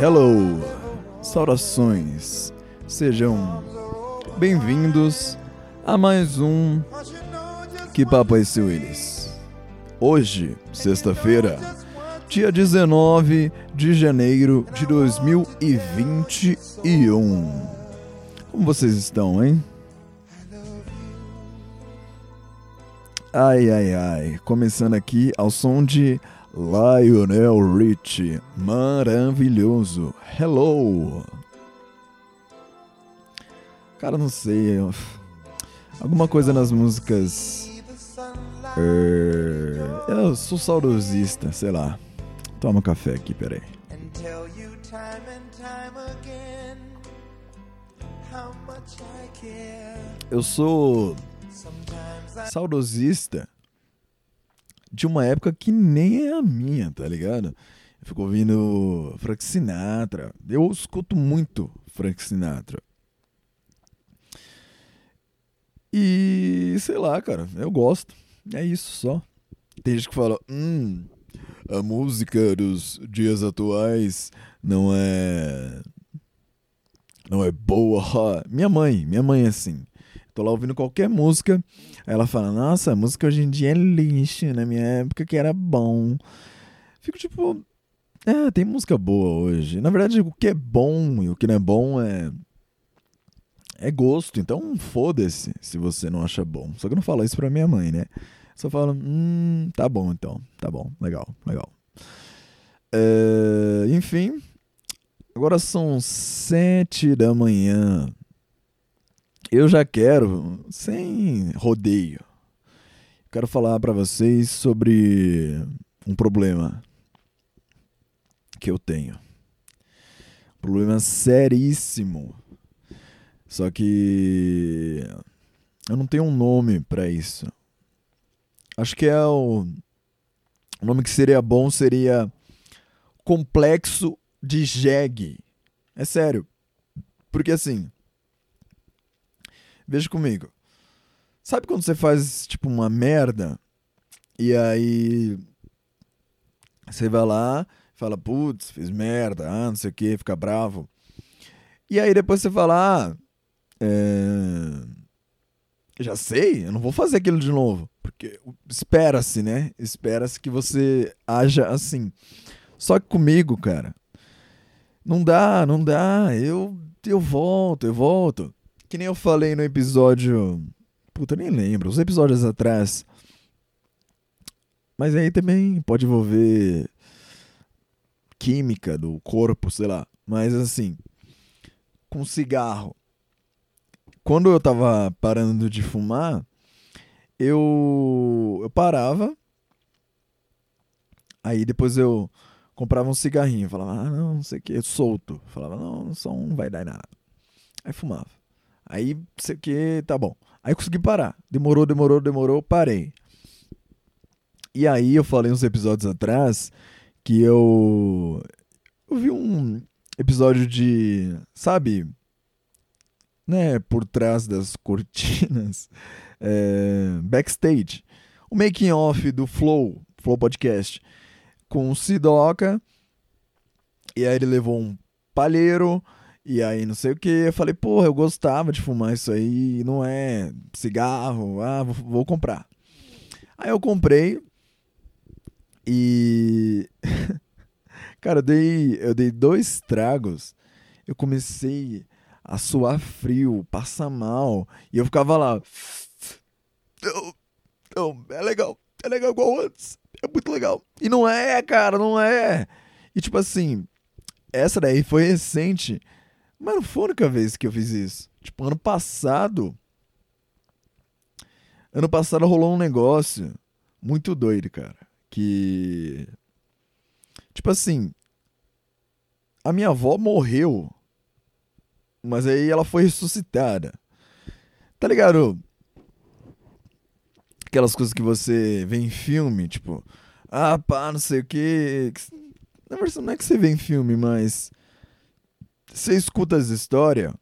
Hello, saudações, sejam bem-vindos a mais um Que Papo é esse Willis? Hoje, sexta-feira, dia 19 de janeiro de 2021. Como vocês estão, hein? Ai, ai, ai. Começando aqui ao som de Lionel Rich. Maravilhoso. Hello. Cara, não sei. Alguma coisa nas músicas. É, eu sou saudosista, sei lá. Toma um café aqui, peraí. Eu sou saudosista de uma época que nem é a minha, tá ligado? Eu fico ouvindo Frank Sinatra. Eu escuto muito Frank Sinatra. E sei lá, cara, eu gosto. É isso só. Tem gente que fala, hum, a música dos dias atuais não é. Não é boa. Minha mãe, minha mãe é assim. Tô lá ouvindo qualquer música. Aí ela fala, nossa, a música hoje em dia é lixo, na minha época que era bom. Fico tipo, é, tem música boa hoje. Na verdade, o que é bom e o que não é bom é. É gosto, então foda-se se você não acha bom. Só que eu não falo isso pra minha mãe, né? Só falo, hum, tá bom então, tá bom, legal, legal. É, enfim, agora são sete da manhã eu já quero, sem rodeio, quero falar para vocês sobre um problema que eu tenho. Um problema seríssimo. Só que eu não tenho um nome para isso. Acho que é o, o nome que seria bom seria complexo de jegue. É sério. Porque assim, Veja comigo. Sabe quando você faz, tipo, uma merda e aí você vai lá, fala, putz, fiz merda, ah, não sei o que, fica bravo. E aí depois você fala, ah, é... já sei, eu não vou fazer aquilo de novo. Porque espera-se, né? Espera-se que você haja assim. Só que comigo, cara, não dá, não dá. Eu, eu volto, eu volto. Que nem eu falei no episódio. Puta, nem lembro. Os episódios atrás. Mas aí também pode envolver química do corpo, sei lá. Mas assim, com cigarro. Quando eu tava parando de fumar, eu, eu parava. Aí depois eu comprava um cigarrinho. Falava, ah, não, não sei o que, solto. Falava, não, só um vai dar nada. Aí fumava. Aí, sei que, tá bom. Aí consegui parar. Demorou, demorou, demorou, parei. E aí eu falei uns episódios atrás que eu eu vi um episódio de, sabe, né, por trás das cortinas, é, backstage, o making off do Flow, Flow Podcast, com o Sidoca, e aí ele levou um palheiro, e aí, não sei o que, eu falei, porra, eu gostava de fumar isso aí, não é cigarro, ah, vou, vou comprar. Aí eu comprei e. Cara, eu dei, eu dei dois tragos, eu comecei a suar frio, passar mal, e eu ficava lá. Não, não, é legal, é legal igual antes, é muito legal. E não é, cara, não é. E tipo assim, essa daí foi recente mas não foi a única vez que eu fiz isso. Tipo, ano passado. Ano passado rolou um negócio muito doido, cara. Que. Tipo assim. A minha avó morreu. Mas aí ela foi ressuscitada. Tá ligado? Aquelas coisas que você vê em filme, tipo. Ah, pá, não sei o que. Na verdade, não é que você vê em filme, mas você escuta as histórias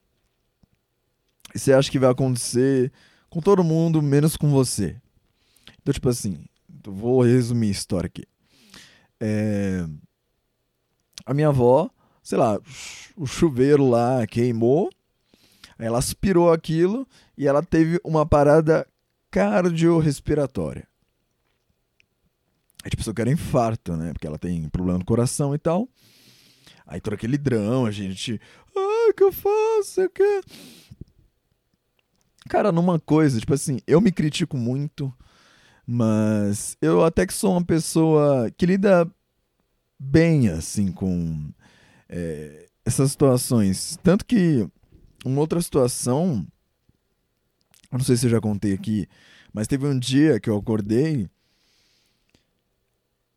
e você acha que vai acontecer com todo mundo, menos com você. Então, tipo assim, vou resumir a história aqui. É... A minha avó sei lá, o chuveiro lá queimou, ela aspirou aquilo e ela teve uma parada cardiorrespiratória. A pessoa que era infarto, né? Porque ela tem problema no coração e tal. Aí todo aquele drama, a gente. Ai, que eu faço? O que? Cara, numa coisa, tipo assim, eu me critico muito, mas eu até que sou uma pessoa que lida bem, assim, com é, essas situações. Tanto que uma outra situação, eu não sei se eu já contei aqui, mas teve um dia que eu acordei.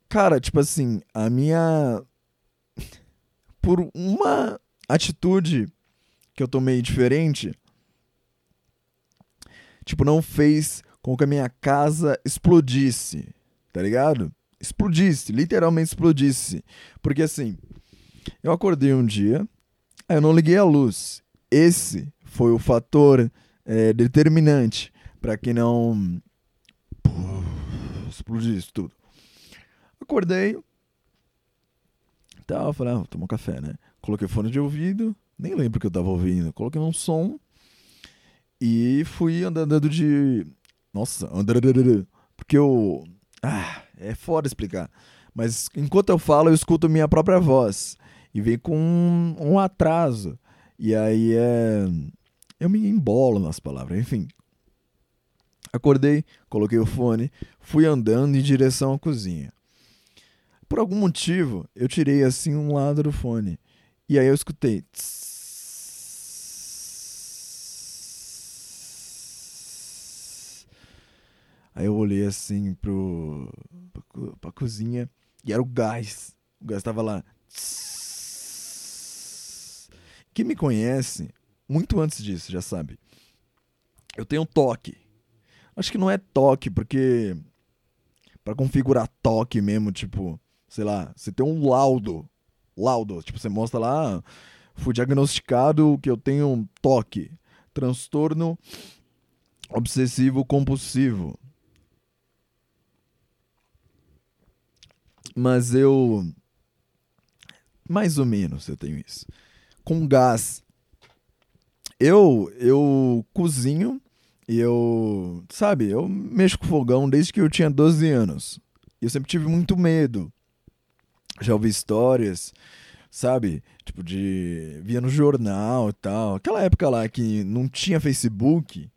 Cara, tipo assim, a minha. Por uma atitude que eu tomei diferente, tipo, não fez com que a minha casa explodisse, tá ligado? Explodisse, literalmente explodisse. Porque assim, eu acordei um dia, aí eu não liguei a luz. Esse foi o fator é, determinante para que não explodisse tudo. Acordei, tal, falei, ah, vou tomar um café, né? Coloquei fone de ouvido, nem lembro o que eu tava ouvindo. Coloquei um som e fui andando de. Nossa, andando. Porque eu. Ah, é foda explicar. Mas enquanto eu falo, eu escuto minha própria voz. E vem com um, um atraso. E aí é. Eu me embolo nas palavras, enfim. Acordei, coloquei o fone, fui andando em direção à cozinha. Por algum motivo, eu tirei assim um lado do fone. E aí eu escutei. Aí eu olhei assim pro, pra, pra cozinha e era o gás. O gás tava lá. Quem me conhece, muito antes disso, já sabe. Eu tenho um toque. Acho que não é toque, porque para configurar toque mesmo, tipo, sei lá, você tem um laudo laudo. Tipo, você mostra lá, fui diagnosticado que eu tenho um toque, transtorno obsessivo compulsivo. Mas eu mais ou menos eu tenho isso. Com gás. Eu eu cozinho e eu, sabe, eu mexo com fogão desde que eu tinha 12 anos. Eu sempre tive muito medo já ouvi histórias, sabe? Tipo, de. via no jornal e tal. Aquela época lá que não tinha Facebook.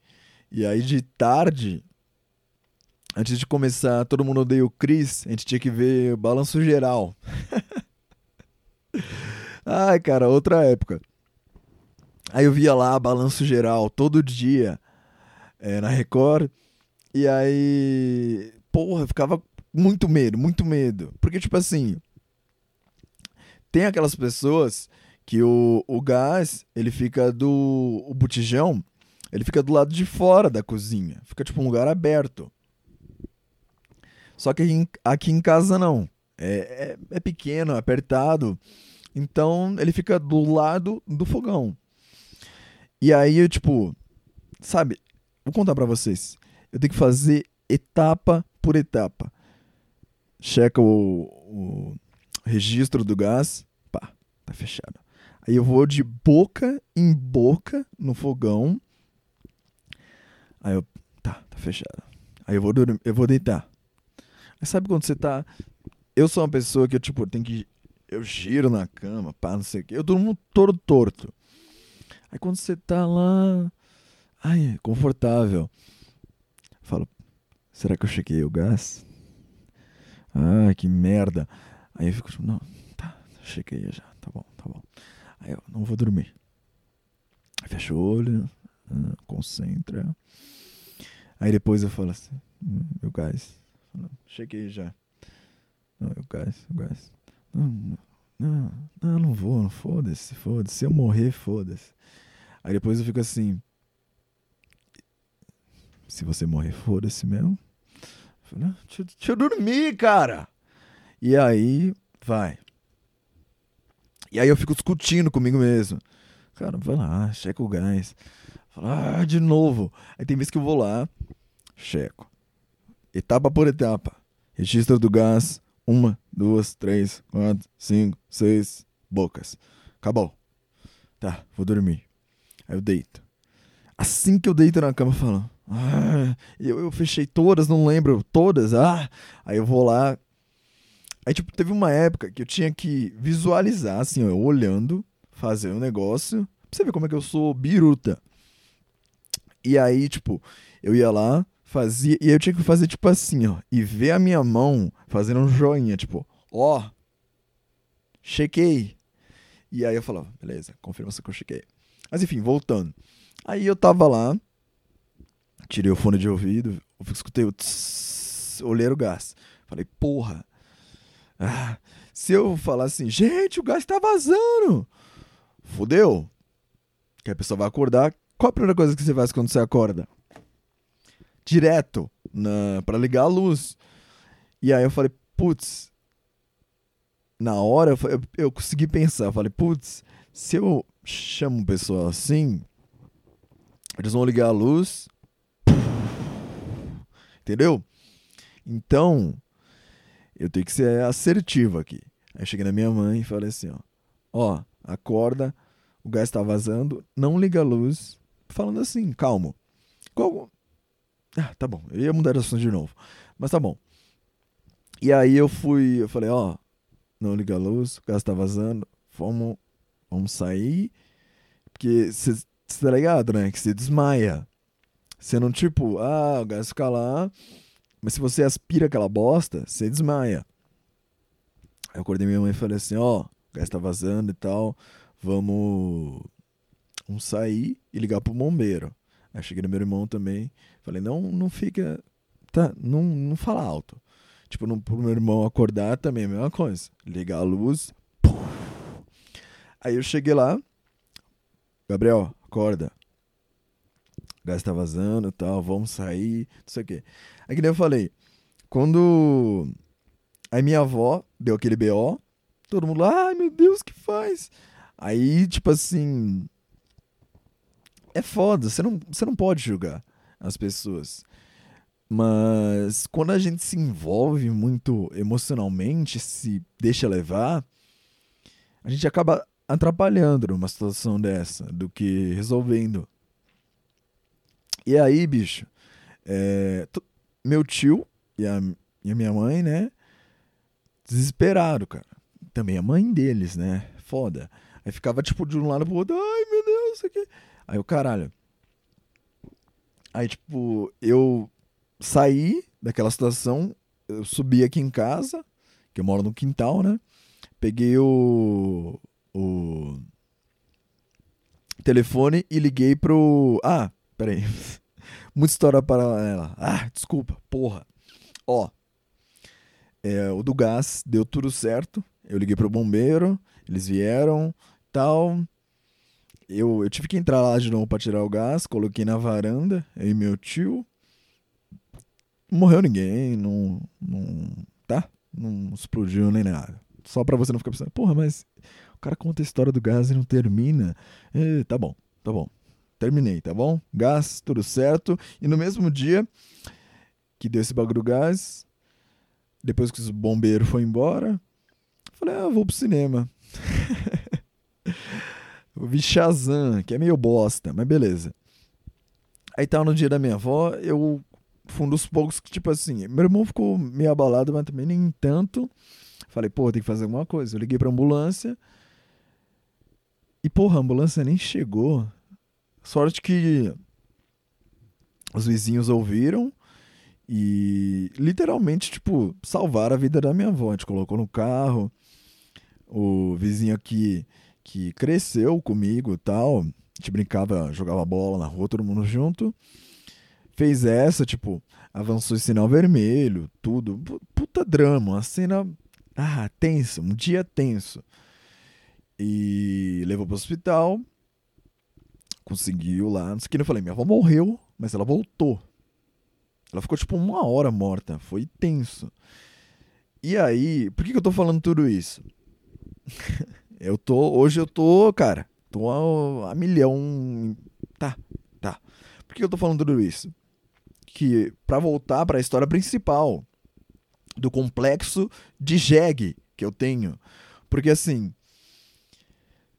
E aí de tarde, antes de começar Todo Mundo Odeia o Chris, a gente tinha que ver o balanço geral. Ai, cara, outra época. Aí eu via lá balanço geral todo dia é, na Record. E aí, porra, ficava muito medo, muito medo. Porque, tipo assim, tem aquelas pessoas que o, o gás, ele fica do. O botijão, ele fica do lado de fora da cozinha. Fica tipo um lugar aberto. Só que aqui em, aqui em casa não. É, é, é pequeno, é apertado. Então ele fica do lado do fogão. E aí eu, tipo, sabe, vou contar para vocês. Eu tenho que fazer etapa por etapa. Checa o, o registro do gás, pá, tá fechado. Aí eu vou de boca em boca no fogão. Aí eu, tá, tá fechado. Aí eu vou dormir, eu vou deitar. Aí sabe quando você tá. Eu sou uma pessoa que eu, tipo, tem que. Eu giro na cama, pá, não sei o quê. Eu durmo todo torto. Aí quando você tá lá. Ai, confortável. Eu falo, será que eu cheguei o gás? Ah, que merda. Aí eu fico tipo, não, tá, cheguei já, tá bom, tá bom. Aí eu não vou dormir. Fecha o olho, concentra. Aí depois eu falo assim, hum, meu gás, cheguei já. Não, o gás, o gás. Não, não, não, não, vou, foda-se, foda-se. Se eu morrer, foda-se. Aí depois eu fico assim. Se você morrer, foda-se mesmo. Deixa eu dormir, cara. E aí, vai. E aí eu fico discutindo comigo mesmo. Cara, vai lá, checa o gás. Fala, ah, de novo. Aí tem vezes que eu vou lá, checo. Etapa por etapa. Registro do gás. Uma, duas, três, quatro, cinco, seis bocas. acabou. Tá, vou dormir. Aí eu deito. Assim que eu deito na cama, falo. Ah, eu, eu fechei todas, não lembro todas. Ah, aí eu vou lá. Aí, tipo, teve uma época que eu tinha que visualizar, assim, eu olhando, fazer um negócio. Pra você ver como é que eu sou biruta. E aí, tipo, eu ia lá, fazia. E eu tinha que fazer, tipo assim, ó. E ver a minha mão fazendo um joinha, tipo, ó. Chequei. E aí eu falava, beleza, confirmação que eu chequei. Mas enfim, voltando. Aí eu tava lá, tirei o fone de ouvido, escutei o tss, olhei o gás. Falei, porra. Ah, se eu falar assim, gente, o gás tá vazando. Fudeu. Que a pessoa vai acordar. Qual a primeira coisa que você faz quando você acorda? Direto na, pra ligar a luz. E aí eu falei, putz. Na hora eu, eu consegui pensar. Eu falei, putz, se eu chamo um pessoal assim, eles vão ligar a luz. Entendeu? Então, eu tenho que ser assertivo aqui. Aí cheguei na minha mãe e falei assim, ó. Ó, acorda, o gás tá vazando, não liga a luz. Falando assim, calmo. Qual... Ah, tá bom. Eu ia mudar de assunto de novo. Mas tá bom. E aí eu fui, eu falei, ó, não liga a luz, o gás tá vazando, vamos, vamos sair. Porque você tá ligado, né? Que você desmaia. Você não, tipo, ah, o gás fica lá. Mas se você aspira aquela bosta, você desmaia. Aí eu acordei minha mãe e falei assim, ó, oh, o gás tá vazando e tal. Vamos, vamos sair e ligar pro bombeiro. Aí cheguei no meu irmão também. Falei, não, não fica. Tá, não, não fala alto. Tipo, não, pro meu irmão acordar também é a mesma coisa. Ligar a luz. Puf. Aí eu cheguei lá. Gabriel, acorda. O gás tá vazando e tal, vamos sair, não sei o quê. Aí que nem eu falei, quando aí minha avó deu aquele BO, todo mundo lá, ai meu Deus, que faz? Aí, tipo assim, é foda, você não, você não pode julgar as pessoas. Mas quando a gente se envolve muito emocionalmente, se deixa levar, a gente acaba atrapalhando numa situação dessa do que resolvendo. E aí, bicho, é, meu tio e a, e a minha mãe, né? Desesperado, cara. Também a mãe deles, né? Foda. Aí ficava tipo de um lado pro outro, ai meu Deus, isso aqui. Aí o caralho. Aí, tipo, eu saí daquela situação, eu subi aqui em casa, que eu moro no quintal, né? Peguei o, o telefone e liguei pro. Ah, peraí. Muita história paralela. Ah, desculpa, porra. Ó. É, o do gás deu tudo certo. Eu liguei pro bombeiro, eles vieram, tal. Eu, eu tive que entrar lá de novo pra tirar o gás, coloquei na varanda, eu e meu tio. Morreu ninguém, não, não. Tá? Não explodiu nem nada. Só pra você não ficar pensando, porra, mas cara conta a história do gás e não termina. E, tá bom, tá bom. Terminei, tá bom? Gás, tudo certo. E no mesmo dia que deu esse bagulho do gás, depois que o bombeiro foi embora, falei, ah, vou pro cinema. eu vi Shazam, que é meio bosta, mas beleza. Aí tava no dia da minha avó, eu fui um dos poucos que, tipo assim, meu irmão ficou meio abalado, mas também nem tanto. Falei, pô, tem que fazer alguma coisa. Eu liguei pra ambulância. E, porra, a ambulância nem chegou. Sorte que os vizinhos ouviram e literalmente, tipo, salvaram a vida da minha avó. A gente colocou no carro. O vizinho aqui que cresceu comigo tal. A gente brincava, jogava bola na rua, todo mundo junto. Fez essa, tipo, avançou em sinal vermelho, tudo. Puta drama, uma cena. Ah, tenso, um dia tenso. E levou pro hospital. Conseguiu lá. Não sei o que. Eu falei, minha avó morreu, mas ela voltou. Ela ficou tipo uma hora morta. Foi tenso. E aí, por que, que eu tô falando tudo isso? eu tô. Hoje eu tô, cara. Tô a, a milhão. Tá, tá. Por que eu tô falando tudo isso? Que para voltar para a história principal do complexo de jegue que eu tenho. Porque assim,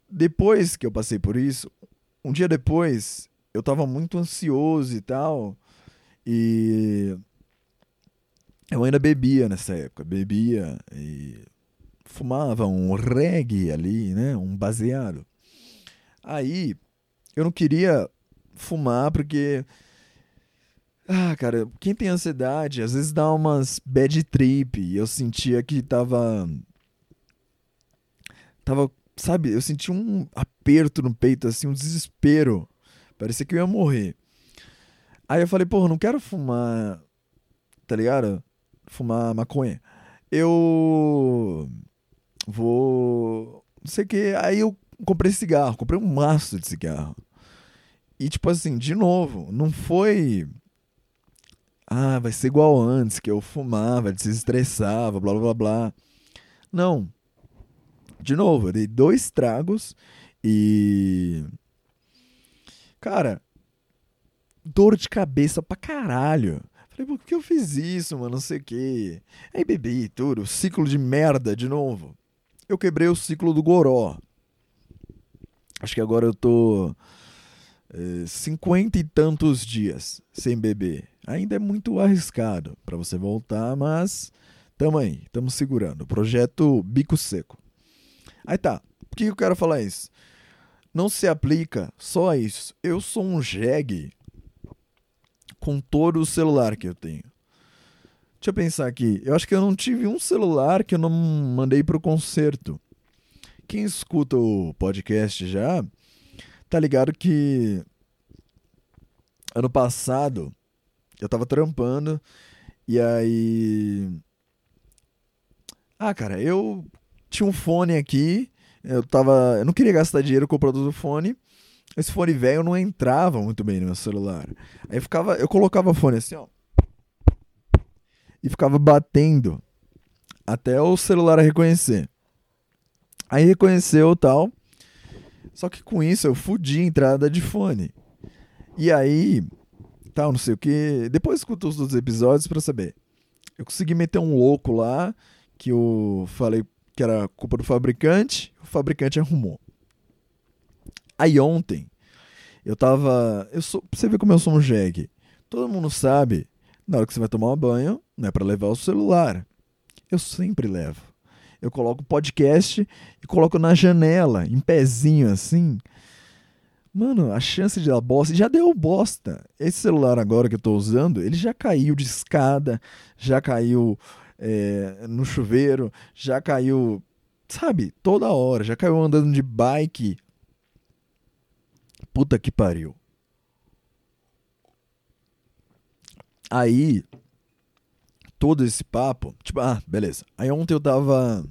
depois que eu passei por isso, um dia depois, eu tava muito ansioso e tal. E eu ainda bebia nessa época, bebia e fumava um reggae ali, né, um baseado. Aí eu não queria fumar porque ah, cara, quem tem ansiedade às vezes dá umas bad trip e eu sentia que tava tava, sabe, eu senti um aperto no peito assim, um desespero. Parecia que eu ia morrer. Aí eu falei, porra, não quero fumar, tá ligado? Fumar maconha. Eu vou. Não sei o que. Aí eu comprei cigarro, comprei um maço de cigarro. E tipo assim, de novo, não foi. Ah, vai ser igual antes, que eu fumava, desestressava, blá blá blá. Não. De novo, eu dei dois tragos e. Cara, dor de cabeça pra caralho. Falei, por que eu fiz isso, mano? Não sei o quê. Aí bebi tudo, ciclo de merda de novo. Eu quebrei o ciclo do goró. Acho que agora eu tô é, cinquenta e tantos dias sem beber. Ainda é muito arriscado para você voltar, mas tamo aí, tamo segurando. Projeto Bico Seco. Aí tá, por que eu quero falar isso? Não se aplica só a isso. Eu sou um jegue com todo o celular que eu tenho. Deixa eu pensar aqui. Eu acho que eu não tive um celular que eu não mandei pro concerto. Quem escuta o podcast já tá ligado que ano passado eu tava trampando e aí Ah, cara, eu tinha um fone aqui, eu tava, eu não queria gastar dinheiro com o fone. Esse fone velho não entrava muito bem no meu celular. Aí eu ficava, eu colocava o fone assim, ó, e ficava batendo até o celular reconhecer. Aí reconheceu tal. Só que com isso eu fudi a entrada de fone. E aí, tal, não sei o que. Depois escuto os outros episódios para saber. Eu consegui meter um louco lá que eu falei que era culpa do fabricante, o fabricante arrumou. Aí ontem, eu tava. Eu sou, pra você ver como eu sou um jegue. Todo mundo sabe, na hora que você vai tomar um banho, não é para levar o celular. Eu sempre levo. Eu coloco podcast e coloco na janela, em pezinho assim. Mano, a chance de dar bosta. Já deu bosta. Esse celular agora que eu tô usando, ele já caiu de escada, já caiu é, no chuveiro, já caiu. Sabe, toda hora. Já caiu andando de bike Puta que pariu. Aí, todo esse papo, tipo, ah, beleza. Aí ontem eu tava.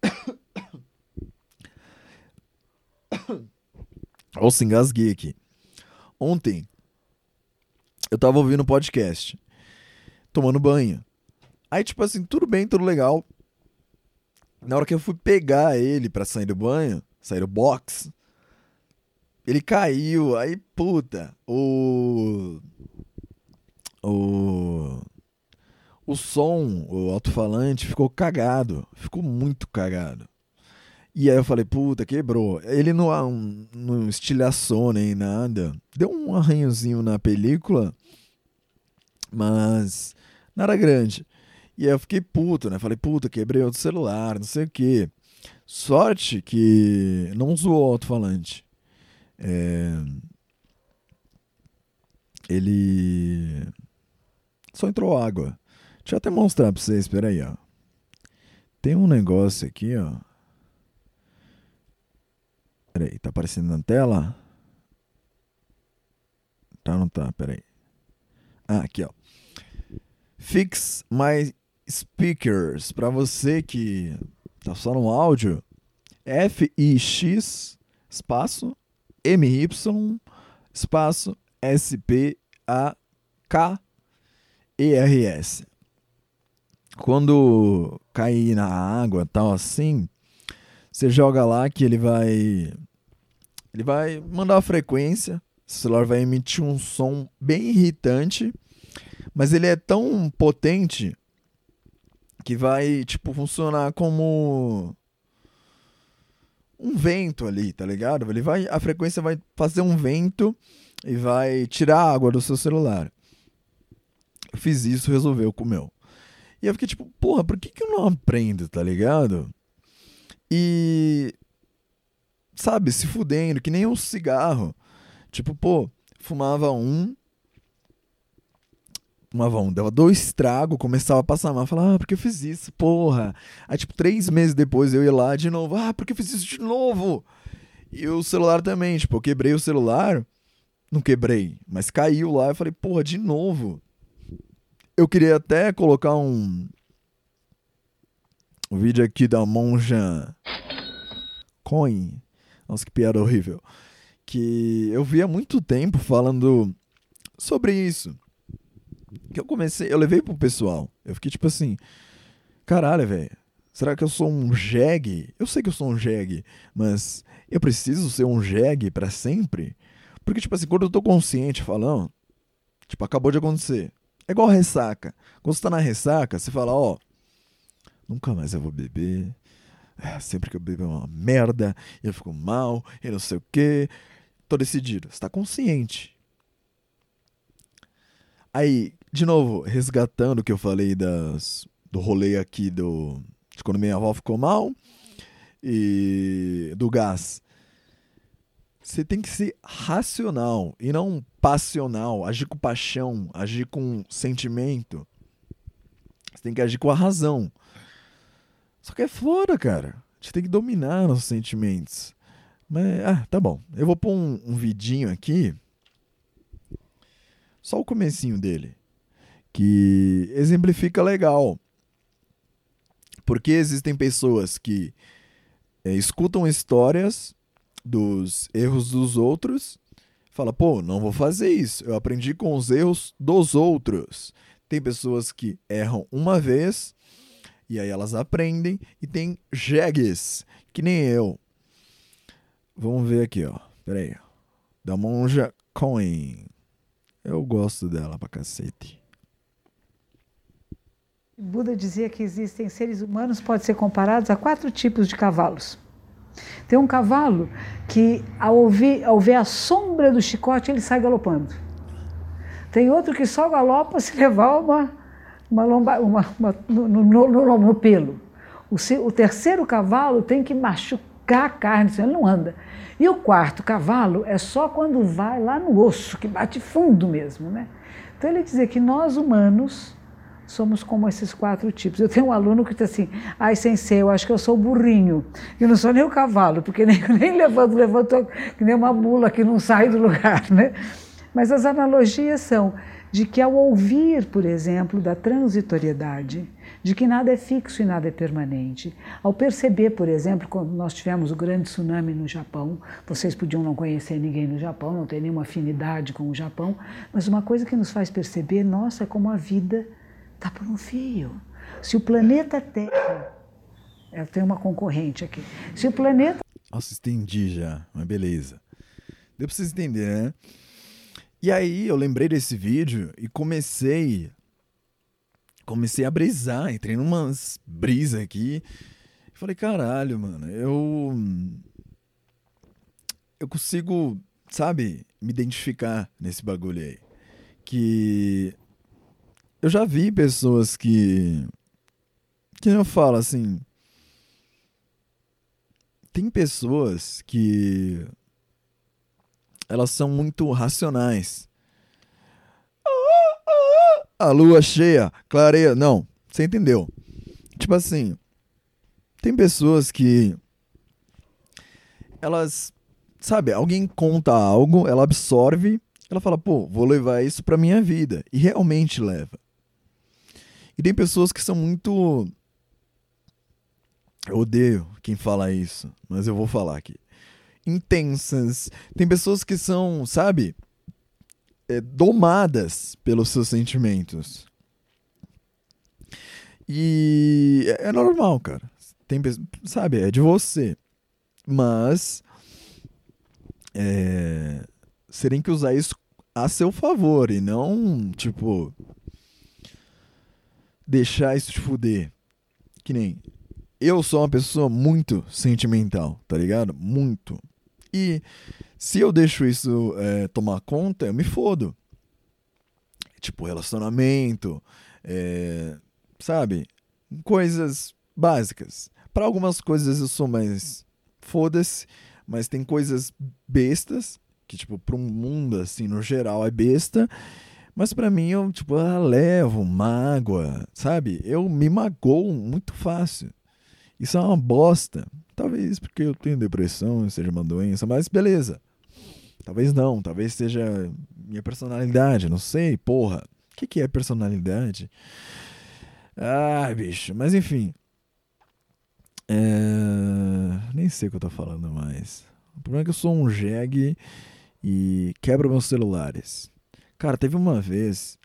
Ou se engasguei aqui. Ontem, eu tava ouvindo podcast, tomando banho. Aí, tipo assim, tudo bem, tudo legal. Na hora que eu fui pegar ele pra sair do banho, sair do box, ele caiu, aí, puta, o. O. O som, o alto-falante ficou cagado. Ficou muito cagado. E aí eu falei, puta, quebrou. Ele não, não estilhaçou nem nada. Deu um arranhozinho na película, mas nada grande. E aí eu fiquei puto, né? Falei, puta, quebrei outro celular, não sei o quê. Sorte que não zoou o alto-falante. É... Ele só entrou água. Deixa eu até mostrar pra vocês, espera aí, ó. Tem um negócio aqui, ó. Pera aí, tá aparecendo na tela? Tá, não tá, pera aí. Ah, aqui, ó. Fix My Speakers. Pra você que tá só no áudio. F-I-X espaço MY espaço S-P-A-K-E-R-S. Quando cair na água tal assim, você joga lá que ele vai ele vai mandar a frequência, o celular vai emitir um som bem irritante, mas ele é tão potente que vai tipo funcionar como um vento ali, tá ligado? Ele vai, a frequência vai fazer um vento e vai tirar a água do seu celular. Eu fiz isso, resolveu com o meu. E eu fiquei tipo, porra, por que, que eu não aprendo, tá ligado? E. Sabe, se fudendo, que nem um cigarro. Tipo, pô, fumava um. Fumava um, dava dois tragos, começava a passar mal. Falava, ah, porque eu fiz isso, porra. Aí, tipo, três meses depois eu ia lá de novo, ah, porque eu fiz isso de novo. E o celular também, tipo, eu quebrei o celular. Não quebrei, mas caiu lá. Eu falei, porra, de novo. Eu queria até colocar um, um vídeo aqui da Monja Coin. Nossa, que piada horrível. Que eu vi há muito tempo falando sobre isso. Que eu comecei, eu levei pro pessoal. Eu fiquei tipo assim, caralho, velho. Será que eu sou um jegue? Eu sei que eu sou um jegue, mas eu preciso ser um jegue para sempre? Porque, tipo assim, quando eu tô consciente falando, tipo, acabou de acontecer. É igual ressaca. Quando você tá na ressaca, você fala, ó, nunca mais eu vou beber. É, sempre que eu bebo é uma merda, eu fico mal, e não sei o quê. Tô decidido. Você tá consciente. Aí, de novo, resgatando o que eu falei das, do rolê aqui do, de quando minha avó ficou mal e do gás. Você tem que ser racional e não passional, agir com paixão, agir com sentimento. Você tem que agir com a razão. Só que é foda, cara. A gente tem que dominar nossos sentimentos. Mas, ah, tá bom. Eu vou pôr um, um vidinho aqui. Só o comecinho dele. Que exemplifica legal. Porque existem pessoas que é, escutam histórias dos erros dos outros fala, pô, não vou fazer isso. Eu aprendi com os erros dos outros. Tem pessoas que erram uma vez e aí elas aprendem e tem jegues, que nem eu. Vamos ver aqui, ó. Pera. Da Monja Coin. Eu gosto dela pra cacete. Buda dizia que existem seres humanos podem ser comparados a quatro tipos de cavalos. Tem um cavalo que, ao ouvir, ao ver a sombra do chicote, ele sai galopando. Tem outro que só galopa se levar uma, uma, lomba, uma, uma no, no, no, no, pelo. O, o terceiro cavalo tem que machucar a carne, senão ele não anda. E o quarto cavalo é só quando vai lá no osso, que bate fundo mesmo. Né? Então ele dizia que nós humanos somos como esses quatro tipos. Eu tenho um aluno que diz assim, ai, sensei, eu acho que eu sou burrinho. Eu não sou nem o cavalo, porque nem, nem levanto, levanto que nem uma mula que não sai do lugar, né? Mas as analogias são de que ao ouvir, por exemplo, da transitoriedade, de que nada é fixo e nada é permanente. Ao perceber, por exemplo, quando nós tivemos o grande tsunami no Japão, vocês podiam não conhecer ninguém no Japão, não ter nenhuma afinidade com o Japão, mas uma coisa que nos faz perceber, nossa, é como a vida Está por um fio. Se o planeta Terra. Eu tenho uma concorrente aqui. Se o planeta. Nossa, estendi já, mas beleza. Deu pra vocês entenderem, né? E aí eu lembrei desse vídeo e comecei. Comecei a brisar, entrei numas brisas aqui. Falei, caralho, mano, eu. Eu consigo, sabe, me identificar nesse bagulho aí. Que eu já vi pessoas que. Que eu falo assim. Tem pessoas que. Elas são muito racionais. A lua cheia, clareia. Não, você entendeu. Tipo assim. Tem pessoas que. Elas. Sabe, alguém conta algo, ela absorve, ela fala, pô, vou levar isso pra minha vida. E realmente leva. E tem pessoas que são muito. Eu odeio quem fala isso, mas eu vou falar aqui. Intensas. Tem pessoas que são, sabe, é, domadas pelos seus sentimentos. E é, é normal, cara. Tem, sabe, é de você. Mas é, você tem que usar isso a seu favor e não, tipo, deixar isso te fuder. Que nem eu sou uma pessoa muito sentimental, tá ligado? Muito. E se eu deixo isso é, tomar conta, eu me fodo. Tipo, relacionamento, é, sabe? Coisas básicas. Para algumas coisas eu sou mais foda-se, mas tem coisas bestas, que, tipo, pra um mundo, assim, no geral, é besta. Mas para mim, eu, tipo, ah, levo mágoa, sabe? Eu me magoo muito fácil. Isso é uma bosta. Talvez porque eu tenho depressão, seja uma doença, mas beleza. Talvez não, talvez seja minha personalidade, não sei, porra. O que, que é personalidade? Ai, bicho, mas enfim. É... Nem sei o que eu tô falando mais. O problema é que eu sou um jegue e quebro meus celulares. Cara, teve uma vez.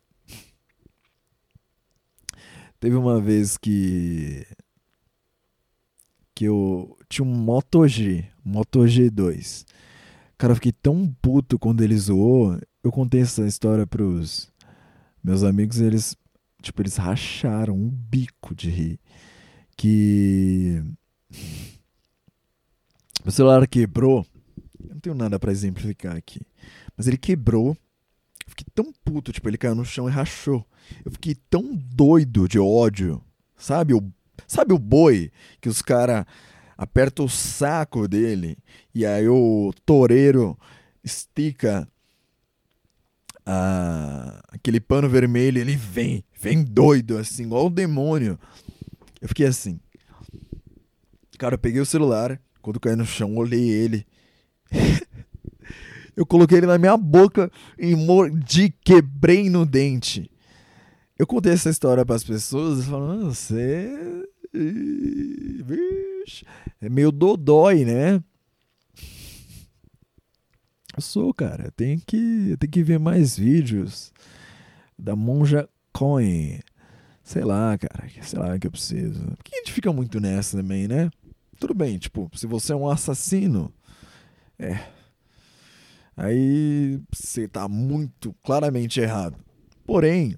Teve uma vez que. Que eu tinha um Moto G, Moto G2. Cara, eu fiquei tão puto quando ele zoou. Eu contei essa história pros meus amigos eles, tipo, eles racharam um bico de rir. Que. Meu celular quebrou. Eu não tenho nada para exemplificar aqui. Mas ele quebrou fiquei tão puto, tipo, ele caiu no chão e rachou. Eu fiquei tão doido de ódio. Sabe o, sabe o boi que os caras apertam o saco dele e aí o toureiro estica a, aquele pano vermelho ele vem, vem doido, assim, igual o demônio. Eu fiquei assim. Cara, eu peguei o celular, quando caí no chão, olhei ele. Eu coloquei ele na minha boca e mordi, quebrei no dente. Eu contei essa história para as pessoas falando, ah, você. Vixe, é meio dodói, né? Eu sou, cara. Tem que, tem que ver mais vídeos da Monja Coin. Sei lá, cara. Sei lá que eu preciso. Porque a gente fica muito nessa também, né? Tudo bem, tipo, se você é um assassino, é, aí você está muito claramente errado. Porém,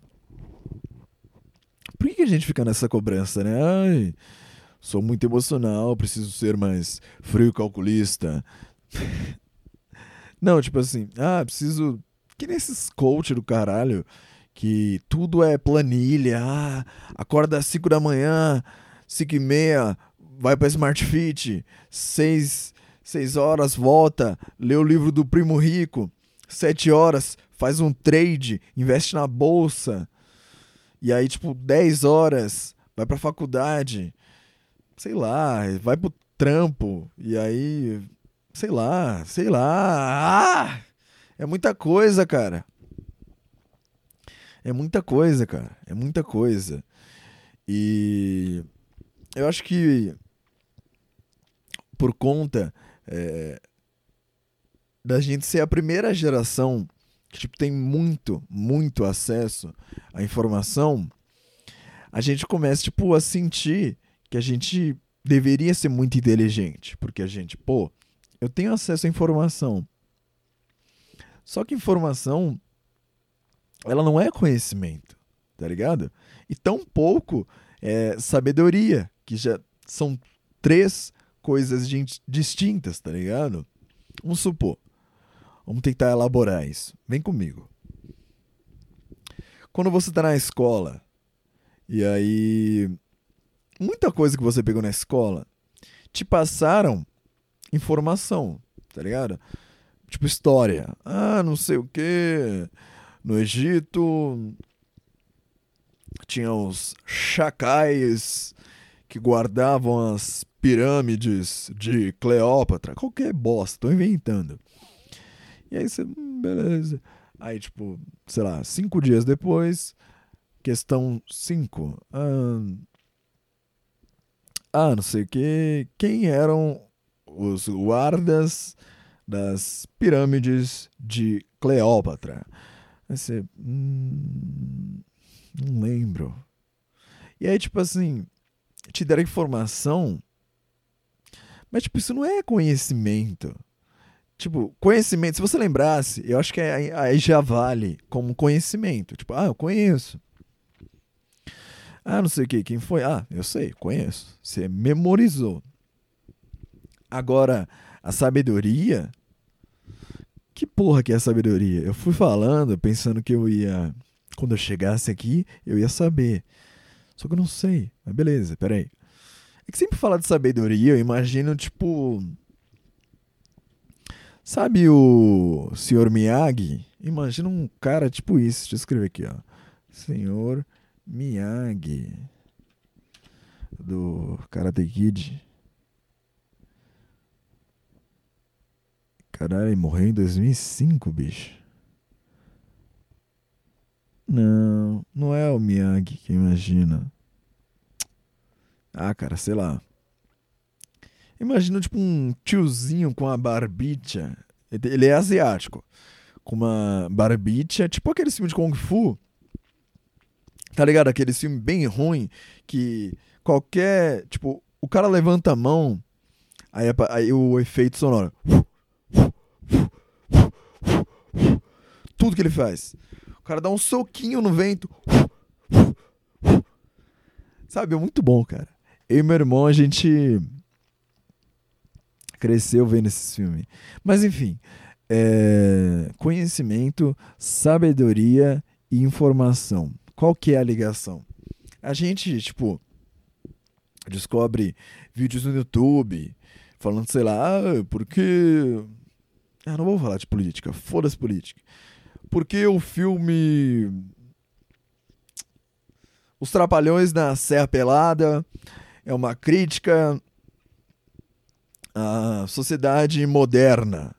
por que a gente fica nessa cobrança, né? Ai, sou muito emocional, preciso ser mais frio calculista. Não, tipo assim, ah, preciso. Que nesses coach do caralho, que tudo é planilha, ah, acorda às 5 da manhã, 5 e meia, vai pra Smart Fit, 6 seis horas, volta, lê o livro do Primo Rico, sete horas, faz um trade, investe na bolsa, e aí, tipo, dez horas, vai pra faculdade, sei lá, vai pro trampo, e aí, sei lá, sei lá, ah! É muita coisa, cara. É muita coisa, cara. É muita coisa. E eu acho que por conta é, da gente ser a primeira geração que tipo, tem muito, muito acesso à informação, a gente começa tipo, a sentir que a gente deveria ser muito inteligente, porque a gente, pô, eu tenho acesso à informação. Só que informação, ela não é conhecimento, tá ligado? E tão pouco é sabedoria, que já são três coisas distintas, tá ligado? Vamos supor. Vamos tentar elaborar isso. Vem comigo. Quando você tá na escola, e aí. Muita coisa que você pegou na escola te passaram informação, tá ligado? Tipo história. Ah, não sei o que. No Egito tinha os chacais que guardavam as pirâmides de Cleópatra, qualquer bosta, tô inventando. E aí você, hum, beleza. Aí, tipo, sei lá, cinco dias depois, questão cinco. Ah, ah não sei o que. Quem eram os guardas das pirâmides de Cleópatra? Aí você, hum, não lembro. E aí, tipo assim, te deram informação mas, tipo, isso não é conhecimento. Tipo, conhecimento, se você lembrasse, eu acho que aí já vale como conhecimento. Tipo, ah, eu conheço. Ah, não sei o que, quem foi? Ah, eu sei, conheço. Você memorizou. Agora, a sabedoria. Que porra que é a sabedoria? Eu fui falando, pensando que eu ia. Quando eu chegasse aqui, eu ia saber. Só que eu não sei. Mas beleza, peraí. É que sempre falar de sabedoria, eu imagino, tipo. Sabe o Sr. Miyagi? Imagina um cara tipo isso. Deixa eu escrever aqui, ó. Senhor Miyagi. Do Karate Kid. Caralho, morreu em 2005, bicho. Não, não é o Miyagi que imagina. Ah, cara, sei lá. Imagina, tipo, um tiozinho com uma barbicha. Ele é asiático. Com uma barbicha, tipo aquele filme de Kung Fu. Tá ligado? Aquele filme bem ruim que qualquer. Tipo, o cara levanta a mão, aí, aí o efeito sonoro. Tudo que ele faz. O cara dá um soquinho no vento. Sabe, é muito bom, cara. Eu e meu irmão, a gente cresceu vendo esse filme. Mas enfim, é... conhecimento, sabedoria e informação. Qual que é a ligação? A gente, tipo, descobre vídeos no YouTube falando, sei lá, ah, porque. Ah, não vou falar de política, foda-se política. Porque o filme. Os Trapalhões na Serra Pelada é uma crítica a sociedade moderna.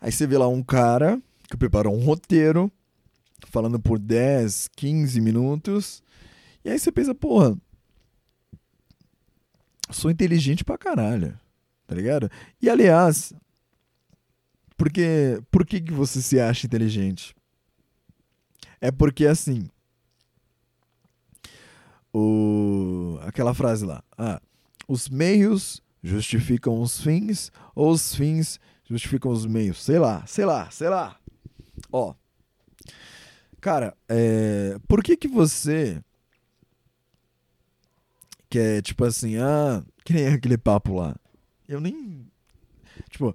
Aí você vê lá um cara que preparou um roteiro, falando por 10, 15 minutos, e aí você pensa, porra, sou inteligente pra caralho, tá ligado? E aliás, porque, por que, que você se acha inteligente? É porque assim, o, aquela frase lá, ah, os meios justificam os fins ou os fins justificam os meios. Sei lá, sei lá, sei lá. Ó. Cara, é, por que que você quer, tipo assim, ah, que nem aquele papo lá. Eu nem. Tipo,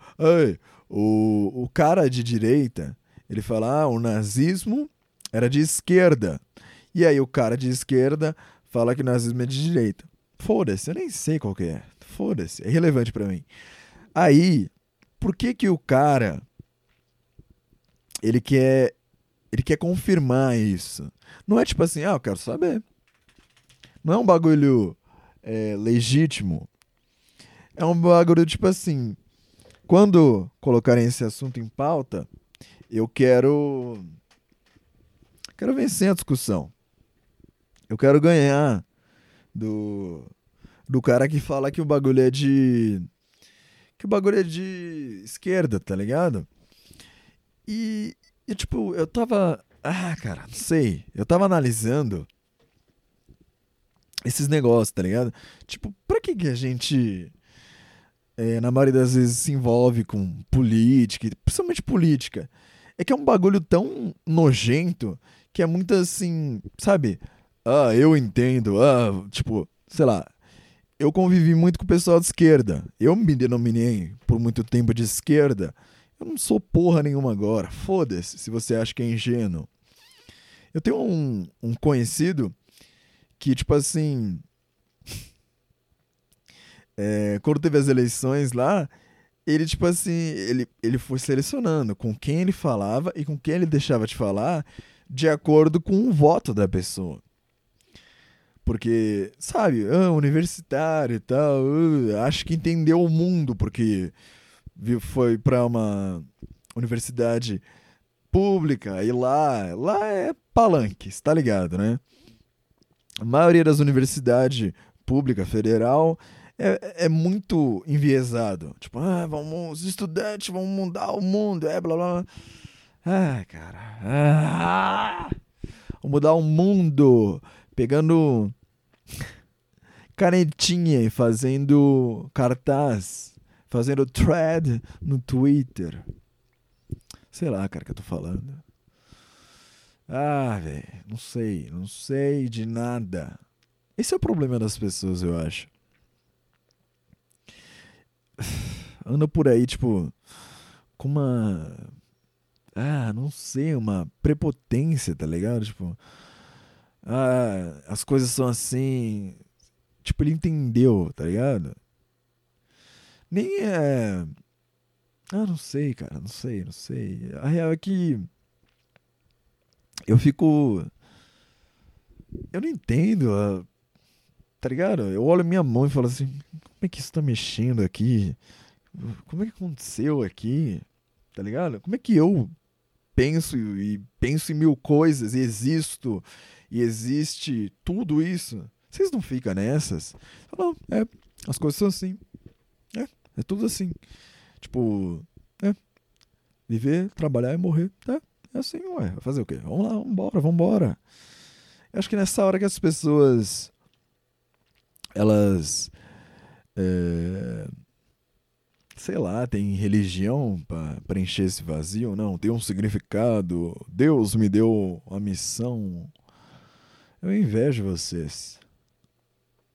o, o cara de direita, ele fala, ah, o nazismo era de esquerda. E aí o cara de esquerda fala que nazismo é de direita. Foda-se, eu nem sei qual que é. Foda-se, é irrelevante para mim. Aí, por que que o cara ele quer ele quer confirmar isso? Não é tipo assim, ah, eu quero saber. Não é um bagulho é, legítimo. É um bagulho tipo assim, quando colocarem esse assunto em pauta, eu quero quero vencer a discussão. Eu quero ganhar do do cara que fala que o bagulho é de. Que o bagulho é de esquerda, tá ligado? E, e tipo, eu tava. Ah, cara, não sei. Eu tava analisando esses negócios, tá ligado? Tipo, pra que, que a gente, é, na maioria das vezes, se envolve com política, principalmente política? É que é um bagulho tão nojento que é muito assim, sabe? Ah, eu entendo. Ah, tipo, sei lá, eu convivi muito com o pessoal de esquerda. Eu me denominei por muito tempo de esquerda. Eu não sou porra nenhuma agora. Foda-se se você acha que é ingênuo. Eu tenho um, um conhecido que, tipo assim. É, quando teve as eleições lá, ele, tipo assim, ele, ele foi selecionando com quem ele falava e com quem ele deixava de falar de acordo com o voto da pessoa. Porque, sabe, ah, universitário e tal, uh, acho que entendeu o mundo, porque foi para uma universidade pública e lá, lá é palanque, tá ligado, né? A maioria das universidades pública federal é, é muito enviesado. Tipo, ah, vamos, os estudantes vão mudar o mundo, é blá blá. Ah, cara. Ah, vamos mudar o mundo. Pegando canetinha fazendo cartaz, fazendo thread no Twitter. Sei lá, cara, que eu tô falando. Ah, velho, não sei, não sei de nada. Esse é o problema das pessoas, eu acho. Anda por aí, tipo, com uma. Ah, não sei, uma prepotência, tá ligado? Tipo. Ah, as coisas são assim. Tipo, ele entendeu, tá ligado? Nem é. Ah, não sei, cara, não sei, não sei. A real é que. Eu fico. Eu não entendo, ah, tá ligado? Eu olho minha mão e falo assim: como é que isso tá mexendo aqui? Como é que aconteceu aqui? Tá ligado? Como é que eu penso e penso em mil coisas e existo e existe tudo isso? Vocês não ficam nessas? Não, é, as coisas são assim. É, é tudo assim. Tipo, é. Viver, trabalhar e morrer. É, é assim, ué. Vai fazer o quê? Vamos lá, vambora, vambora. Eu acho que nessa hora que as pessoas. Elas. É, sei lá, tem religião para preencher esse vazio? Não, tem um significado. Deus me deu a missão. Eu invejo vocês.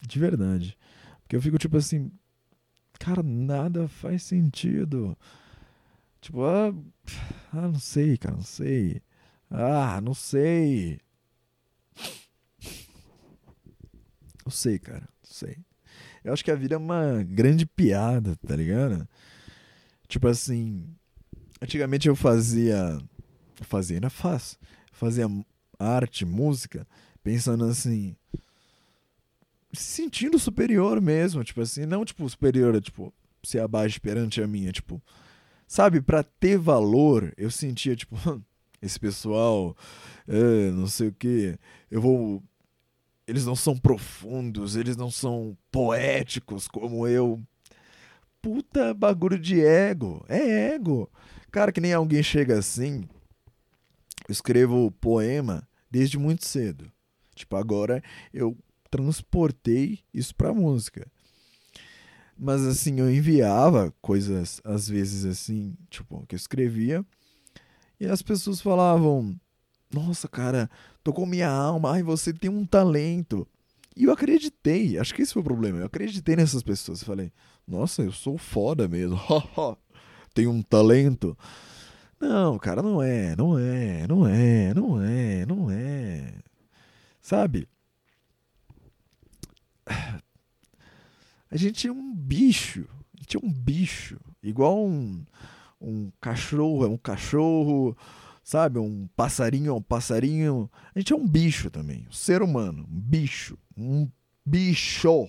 De verdade. Porque eu fico tipo assim, cara, nada faz sentido. Tipo, ah, ah, não sei, cara, não sei. Ah, não sei. Não sei, cara, não sei. Eu acho que a vida é uma grande piada, tá ligado? Tipo assim, antigamente eu fazia, fazia, ainda faço, fazia arte, música, pensando assim, se sentindo superior mesmo, tipo assim, não tipo superior, tipo, ser abaixo perante a minha, tipo, sabe, para ter valor, eu sentia tipo, esse pessoal, é, não sei o que, eu vou eles não são profundos, eles não são poéticos como eu. Puta bagulho de ego. É ego. Cara, que nem alguém chega assim. Eu escrevo poema desde muito cedo. Tipo, agora eu transportei isso pra música. Mas assim, eu enviava coisas, às vezes assim, tipo, que eu escrevia. E as pessoas falavam: Nossa, cara, tocou minha alma, ai, você tem um talento. E eu acreditei, acho que esse foi o problema. Eu acreditei nessas pessoas. Eu falei, nossa, eu sou foda mesmo. Tenho um talento. Não, cara, não é, não é, não é, não é, não é. Sabe? A gente é um bicho. A gente é um bicho. Igual um, um cachorro, é um cachorro sabe? Um passarinho é um passarinho. A gente é um bicho também, um ser humano, um bicho, um bicho,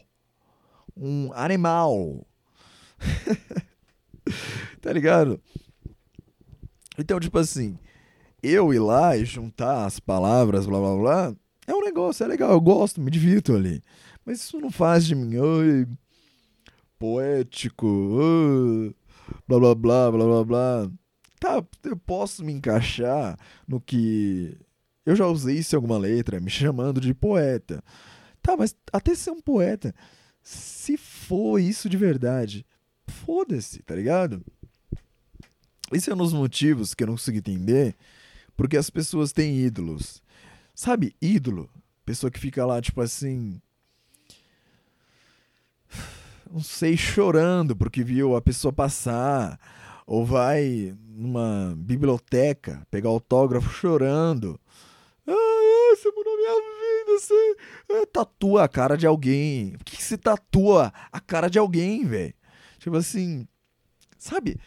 um animal. tá ligado? Então, tipo assim, eu ir lá e juntar as palavras, blá blá blá, negócio, é legal, eu gosto, me divirto ali. Mas isso não faz de mim, oi, poético, blá blá blá blá blá blá tá, eu posso me encaixar no que eu já usei isso em alguma letra, me chamando de poeta. Tá, mas até ser um poeta, se for isso de verdade, foda-se, tá ligado? Esse é um dos motivos que eu não consigo entender porque as pessoas têm ídolos. Sabe, ídolo? Pessoa que fica lá, tipo assim. Não sei, chorando porque viu a pessoa passar ou vai numa biblioteca pegar autógrafo chorando. Ah, você mudou minha vida, você é, tatua a cara de alguém. Por que, que você tatua a cara de alguém, velho? Tipo assim, sabe?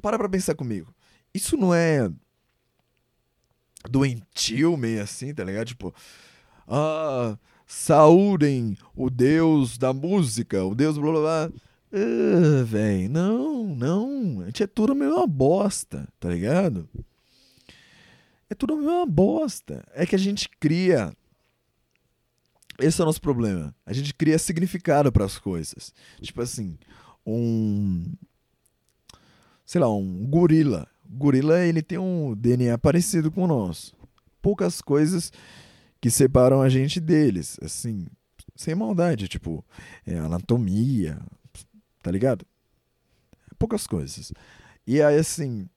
Para pra pensar comigo. Isso não é doentio meio assim, tá ligado? Tipo, ah, saúdem o deus da música, o deus blá blá blá. Uh, velho, não, não. A gente é tudo meio uma bosta, tá ligado? É tudo meio uma bosta. É que a gente cria. Esse é o nosso problema. A gente cria significado para as coisas. Tipo assim, um. Sei lá, um gorila. Gorila, ele tem um DNA parecido com o nosso. Poucas coisas que separam a gente deles. Assim, sem maldade. Tipo, é, anatomia, tá ligado? Poucas coisas. E aí, assim,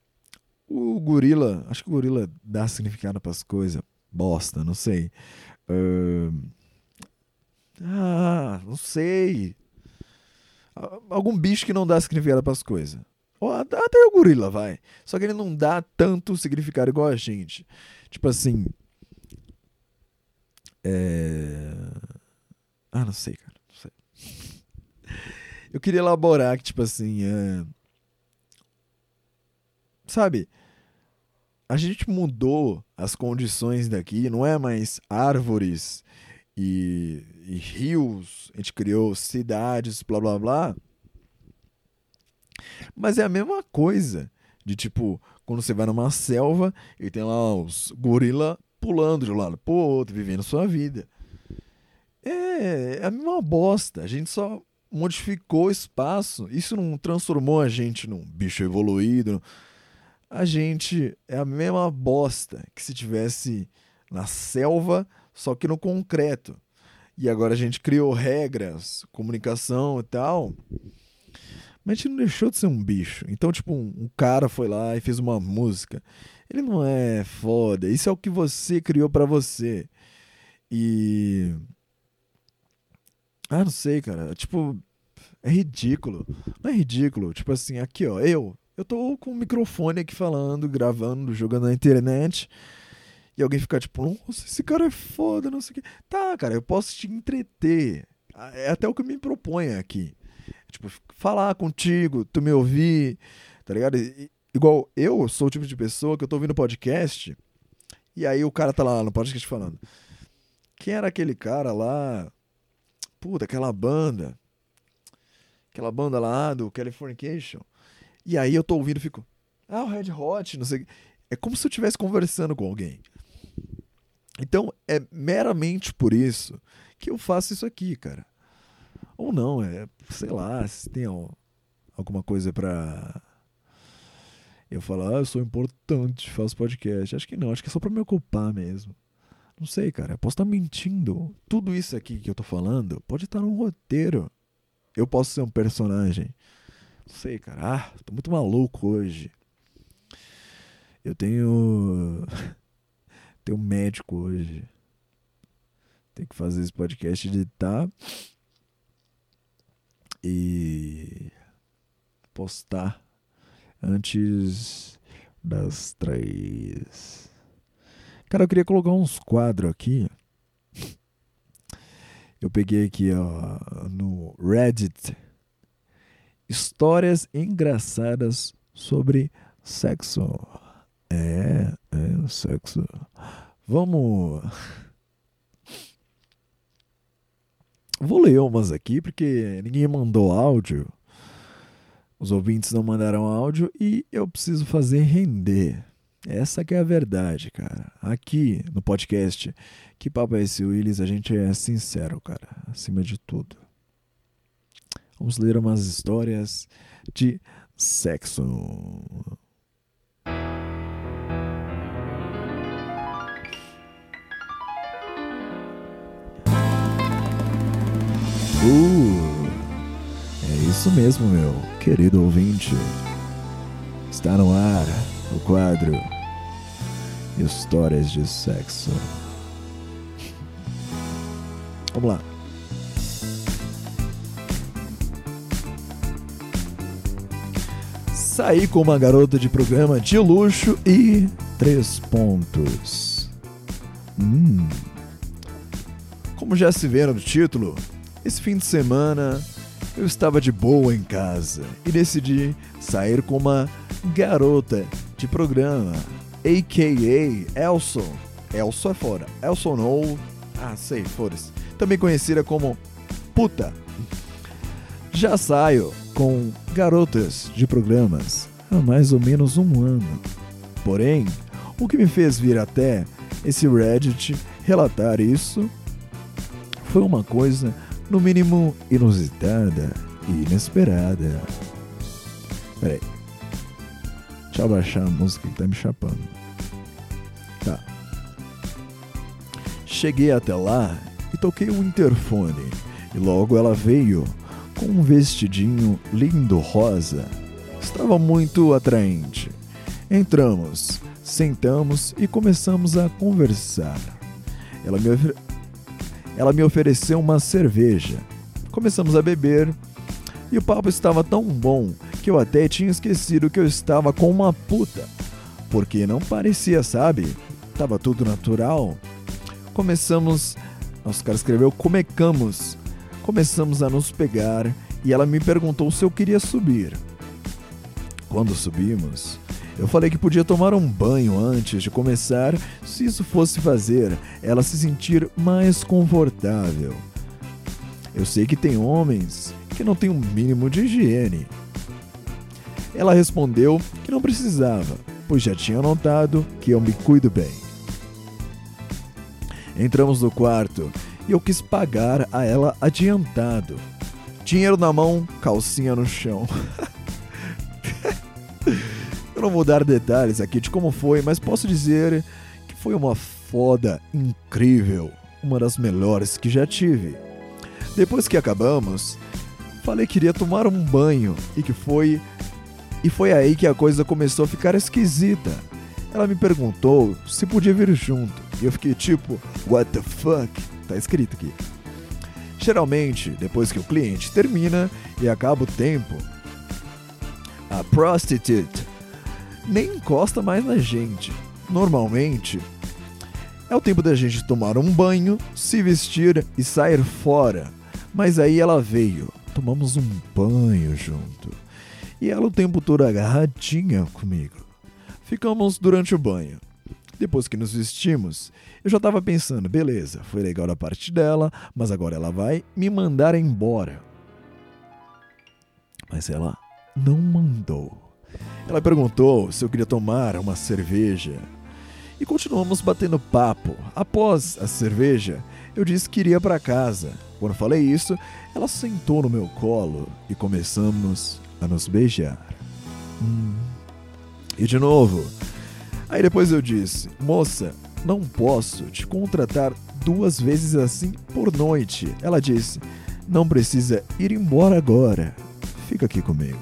O gorila, acho que o gorila dá significado pras coisas. Bosta, não sei. Ahn, Ah, não sei. Algum bicho que não dá significado pras coisas. Ou até o gorila, vai. Só que ele não dá tanto significado igual a gente. Tipo assim. É. Ah, não sei, cara. Não sei. Eu queria elaborar que, tipo assim. é, Sabe? A gente mudou as condições daqui, não é mais árvores e, e rios, a gente criou cidades, blá blá blá. Mas é a mesma coisa de tipo, quando você vai numa selva e tem lá os gorila pulando de um lado pro outro, vivendo sua vida. É, é a mesma bosta. A gente só modificou o espaço. Isso não transformou a gente num bicho evoluído. A gente é a mesma bosta que se tivesse na selva, só que no concreto. E agora a gente criou regras, comunicação e tal. Mas a gente não deixou de ser um bicho. Então, tipo, um, um cara foi lá e fez uma música. Ele não é foda. Isso é o que você criou pra você. E. Ah, não sei, cara. Tipo, é ridículo. Não é ridículo. Tipo assim, aqui, ó, eu. Eu tô com o microfone aqui falando, gravando, jogando na internet. E alguém fica tipo, nossa, esse cara é foda, não sei o quê. Tá, cara, eu posso te entreter. É até o que eu me proponho aqui. Tipo, falar contigo, tu me ouvir, tá ligado? E- igual eu sou o tipo de pessoa que eu tô ouvindo podcast. E aí o cara tá lá no podcast falando. Quem era aquele cara lá? Puta, aquela banda. Aquela banda lá do Californication. E aí eu tô ouvindo e fico. Ah, o Red Hot, não sei. o quê." É como se eu estivesse conversando com alguém. Então é meramente por isso que eu faço isso aqui, cara. Ou não, é, sei lá, se tem al- alguma coisa pra eu falar, ah, eu sou importante, faço podcast. Acho que não, acho que é só pra me ocupar mesmo. Não sei, cara, eu posso estar mentindo. Tudo isso aqui que eu tô falando pode estar num roteiro. Eu posso ser um personagem. Não sei, cara. Ah, tô muito maluco hoje. Eu tenho. tenho um médico hoje. Tem que fazer esse podcast editar. E. postar antes das três. Cara, eu queria colocar uns quadros aqui. Eu peguei aqui, ó, no Reddit. Histórias engraçadas sobre sexo. É, é, sexo. Vamos. Vou ler umas aqui porque ninguém mandou áudio. Os ouvintes não mandaram áudio e eu preciso fazer render. Essa que é a verdade, cara. Aqui no podcast, que papo é esse, Willis? A gente é sincero, cara, acima de tudo. Vamos ler umas histórias de sexo. Uh, isso mesmo, meu querido ouvinte. Está no ar o quadro Histórias de Sexo. Vamos lá. Saí com uma garota de programa de luxo e três pontos. Hum. Como já se vê no título, esse fim de semana eu estava de boa em casa e decidi sair com uma garota de programa, a.k.a. Elson. Elson é fora. Elson ou... Ah, sei, foda-se. Também conhecida como puta. Já saio com garotas de programas há mais ou menos um ano. Porém, o que me fez vir até esse Reddit relatar isso foi uma coisa, no mínimo, inusitada e inesperada. Peraí. Deixa eu abaixar a música que tá me chapando. Tá. Cheguei até lá e toquei o interfone. E logo ela veio com um vestidinho lindo rosa. Estava muito atraente. Entramos, sentamos e começamos a conversar. Ela me. Ela me ofereceu uma cerveja. Começamos a beber e o papo estava tão bom que eu até tinha esquecido que eu estava com uma puta. Porque não parecia, sabe? Tava tudo natural. Começamos. Nossa, o cara escreveu comecamos. Começamos a nos pegar e ela me perguntou se eu queria subir. Quando subimos, eu falei que podia tomar um banho antes de começar, se isso fosse fazer ela se sentir mais confortável. Eu sei que tem homens que não têm um mínimo de higiene. Ela respondeu que não precisava, pois já tinha notado que eu me cuido bem. Entramos no quarto e eu quis pagar a ela adiantado. Dinheiro na mão, calcinha no chão. eu não vou dar detalhes aqui de como foi, mas posso dizer que foi uma foda incrível, uma das melhores que já tive. Depois que acabamos, falei que iria tomar um banho e que foi e foi aí que a coisa começou a ficar esquisita. Ela me perguntou se podia vir junto. E eu fiquei tipo, what the fuck? Tá escrito aqui. Geralmente, depois que o cliente termina e acaba o tempo, a prostitute nem encosta mais na gente. Normalmente, é o tempo da gente tomar um banho, se vestir e sair fora. Mas aí ela veio, tomamos um banho junto. E ela o tempo todo agarradinha comigo. Ficamos durante o banho. Depois que nos vestimos, eu já estava pensando, beleza, foi legal da parte dela, mas agora ela vai me mandar embora. Mas ela não mandou. Ela perguntou se eu queria tomar uma cerveja. E continuamos batendo papo. Após a cerveja, eu disse que iria para casa. Quando falei isso, ela sentou no meu colo e começamos a nos beijar. Hum. E de novo. Aí depois eu disse: Moça, não posso te contratar duas vezes assim por noite. Ela disse: Não precisa ir embora agora. Fica aqui comigo.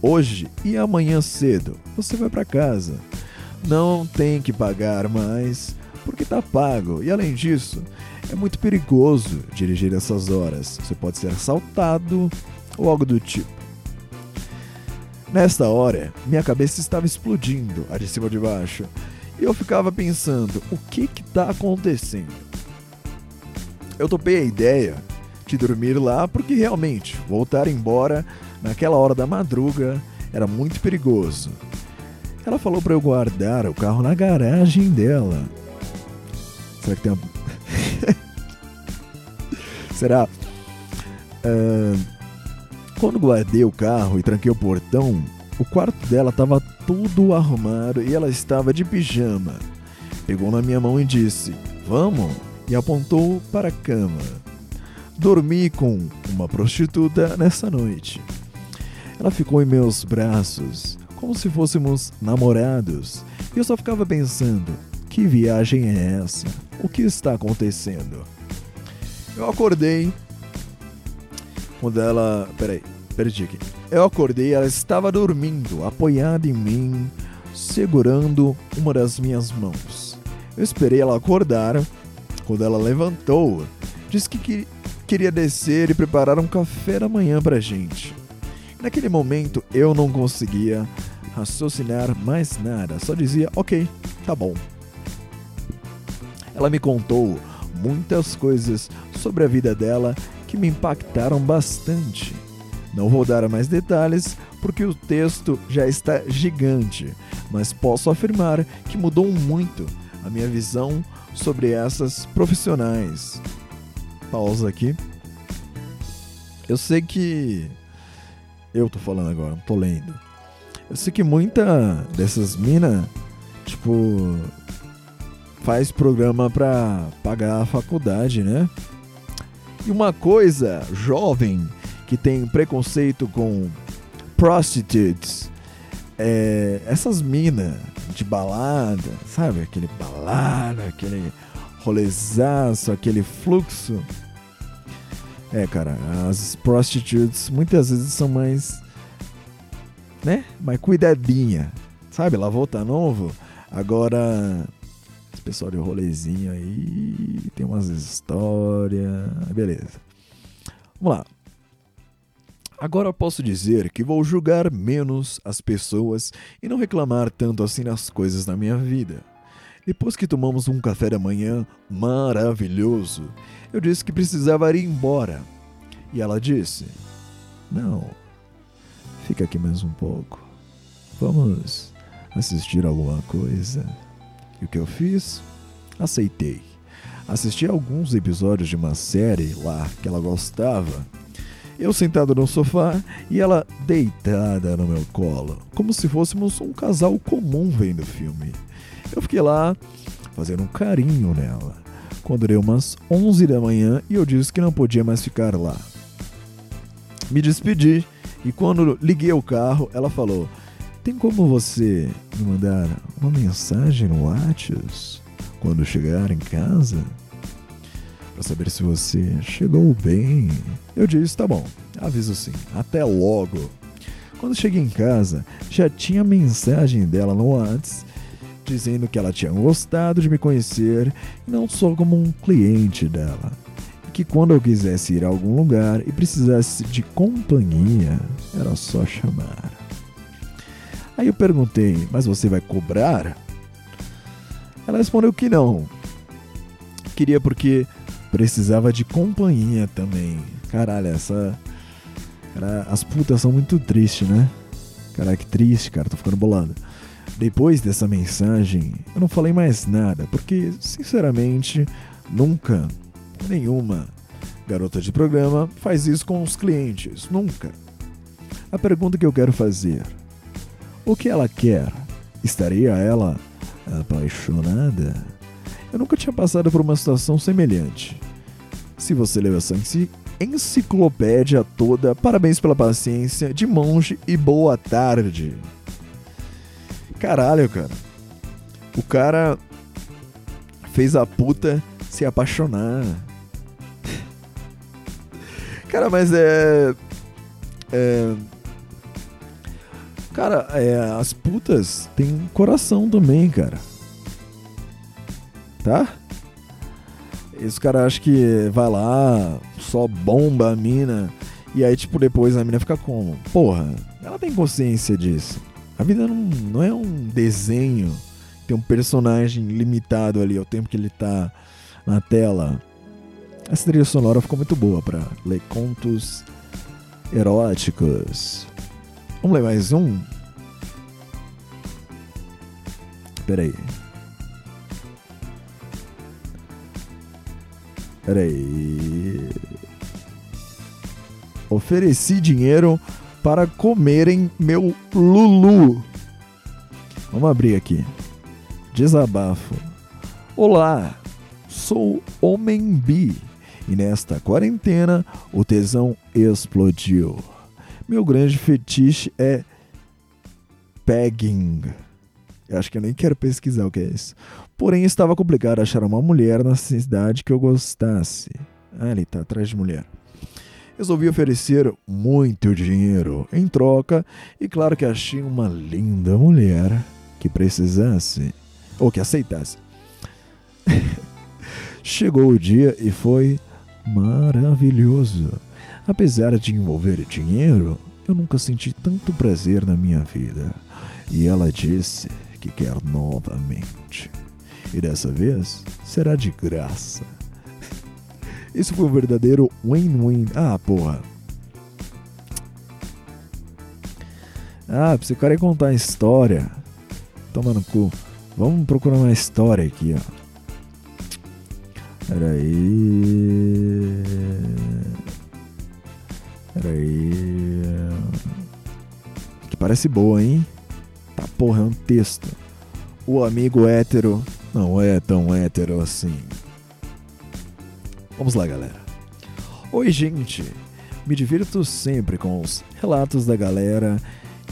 Hoje e amanhã cedo você vai para casa. Não tem que pagar mais porque tá pago. E além disso, é muito perigoso dirigir essas horas. Você pode ser assaltado ou algo do tipo. Nesta hora, minha cabeça estava explodindo, a de cima de baixo, e eu ficava pensando: o que que tá acontecendo? Eu topei a ideia de dormir lá porque realmente voltar embora naquela hora da madruga era muito perigoso. Ela falou para eu guardar o carro na garagem dela. Será que tem uma. Será? Uh quando guardei o carro e tranquei o portão, o quarto dela estava tudo arrumado e ela estava de pijama. Pegou na minha mão e disse: Vamos? E apontou para a cama. Dormi com uma prostituta nessa noite. Ela ficou em meus braços, como se fôssemos namorados, e eu só ficava pensando: que viagem é essa? O que está acontecendo? Eu acordei quando ela. Peraí, perdi aqui. Eu acordei, ela estava dormindo, apoiada em mim, segurando uma das minhas mãos. Eu esperei ela acordar. Quando ela levantou, disse que, que queria descer e preparar um café da manhã pra gente. Naquele momento eu não conseguia raciocinar mais nada, só dizia ok, tá bom. Ela me contou muitas coisas sobre a vida dela que me impactaram bastante. Não vou dar mais detalhes porque o texto já está gigante, mas posso afirmar que mudou muito a minha visão sobre essas profissionais. Pausa aqui. Eu sei que. Eu tô falando agora, não tô lendo. Eu sei que muita dessas minas, tipo, faz programa pra pagar a faculdade, né? E uma coisa, jovem, que tem preconceito com prostitutes, é, essas minas de balada, sabe? Aquele balada, aquele rolezaço, aquele fluxo. É, cara, as prostitutes muitas vezes são mais, né? Mais cuidadinha. Sabe, lavou, tá novo. Agora, esse pessoal de rolezinho aí, tem umas histórias. Beleza. Vamos lá. Agora posso dizer que vou julgar menos as pessoas e não reclamar tanto assim das coisas na minha vida. Depois que tomamos um café da manhã maravilhoso, eu disse que precisava ir embora. E ela disse: Não, fica aqui mais um pouco. Vamos assistir alguma coisa. E o que eu fiz? Aceitei. Assisti alguns episódios de uma série lá que ela gostava. Eu sentado no sofá e ela deitada no meu colo, como se fôssemos um casal comum vendo filme. Eu fiquei lá fazendo um carinho nela. Quando deu umas 11 da manhã e eu disse que não podia mais ficar lá. Me despedi e quando liguei o carro, ela falou: Tem como você me mandar uma mensagem no WhatsApp quando chegar em casa? Para saber se você chegou bem. Eu disse: Tá bom, aviso sim. Até logo. Quando cheguei em casa, já tinha mensagem dela no WhatsApp dizendo que ela tinha gostado de me conhecer não só como um cliente dela. E que quando eu quisesse ir a algum lugar e precisasse de companhia, era só chamar. Aí eu perguntei, mas você vai cobrar? Ela respondeu que não. Queria porque precisava de companhia também. Caralho, essa. Cara, as putas são muito tristes, né? Cara, que triste, cara, tô ficando bolado. Depois dessa mensagem, eu não falei mais nada, porque, sinceramente, nunca, nenhuma garota de programa faz isso com os clientes. Nunca. A pergunta que eu quero fazer: o que ela quer? Estaria ela apaixonada? Eu nunca tinha passado por uma situação semelhante. Se você leu essa enciclopédia toda, parabéns pela paciência, de monge e boa tarde. Caralho, cara. O cara fez a puta se apaixonar. Cara, mas é. É. Cara, é, as putas têm coração também, cara. Tá? Esse cara acha que vai lá, só bomba a mina. E aí, tipo, depois a mina fica como? Porra, ela tem consciência disso. A vida não, não é um desenho, tem um personagem limitado ali ao tempo que ele tá na tela. Essa trilha sonora ficou muito boa para ler contos eróticos. Vamos ler mais um? Peraí. Peraí. Ofereci dinheiro para comerem meu Lulu. Vamos abrir aqui. Desabafo. Olá, sou Homem Bi e nesta quarentena o tesão explodiu. Meu grande fetiche é pegging. Eu acho que eu nem quero pesquisar o que é isso. Porém, estava complicado achar uma mulher na cidade que eu gostasse. Ah, ele tá atrás de mulher resolvi oferecer muito dinheiro em troca e claro que achei uma linda mulher que precisasse ou que aceitasse. Chegou o dia e foi maravilhoso. Apesar de envolver dinheiro, eu nunca senti tanto prazer na minha vida. E ela disse que quer novamente. E dessa vez será de graça. Isso foi um verdadeiro win-win. Ah, porra. Ah, você querer contar a história. Toma no cu. Vamos procurar uma história aqui, ó. Pera aí. Pera aí. Que parece boa, hein? Tá porra, é um texto. O amigo hétero não é tão hétero assim. Vamos lá, galera. Oi, gente. Me divirto sempre com os relatos da galera.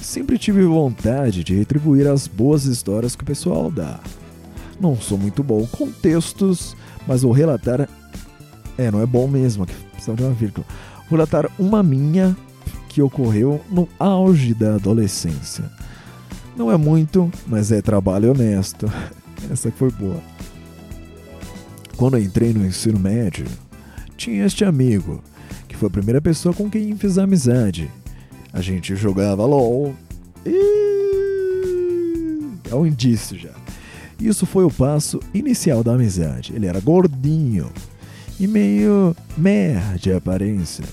Sempre tive vontade de retribuir as boas histórias que o pessoal dá. Não sou muito bom com textos, mas vou relatar. É, não é bom mesmo, precisa de uma vírgula. Vou relatar uma minha que ocorreu no auge da adolescência. Não é muito, mas é trabalho honesto. Essa foi boa. Quando eu entrei no ensino médio, tinha este amigo, que foi a primeira pessoa com quem fiz amizade. A gente jogava LOL. E... É um indício já. Isso foi o passo inicial da amizade. Ele era gordinho e meio mer de aparência.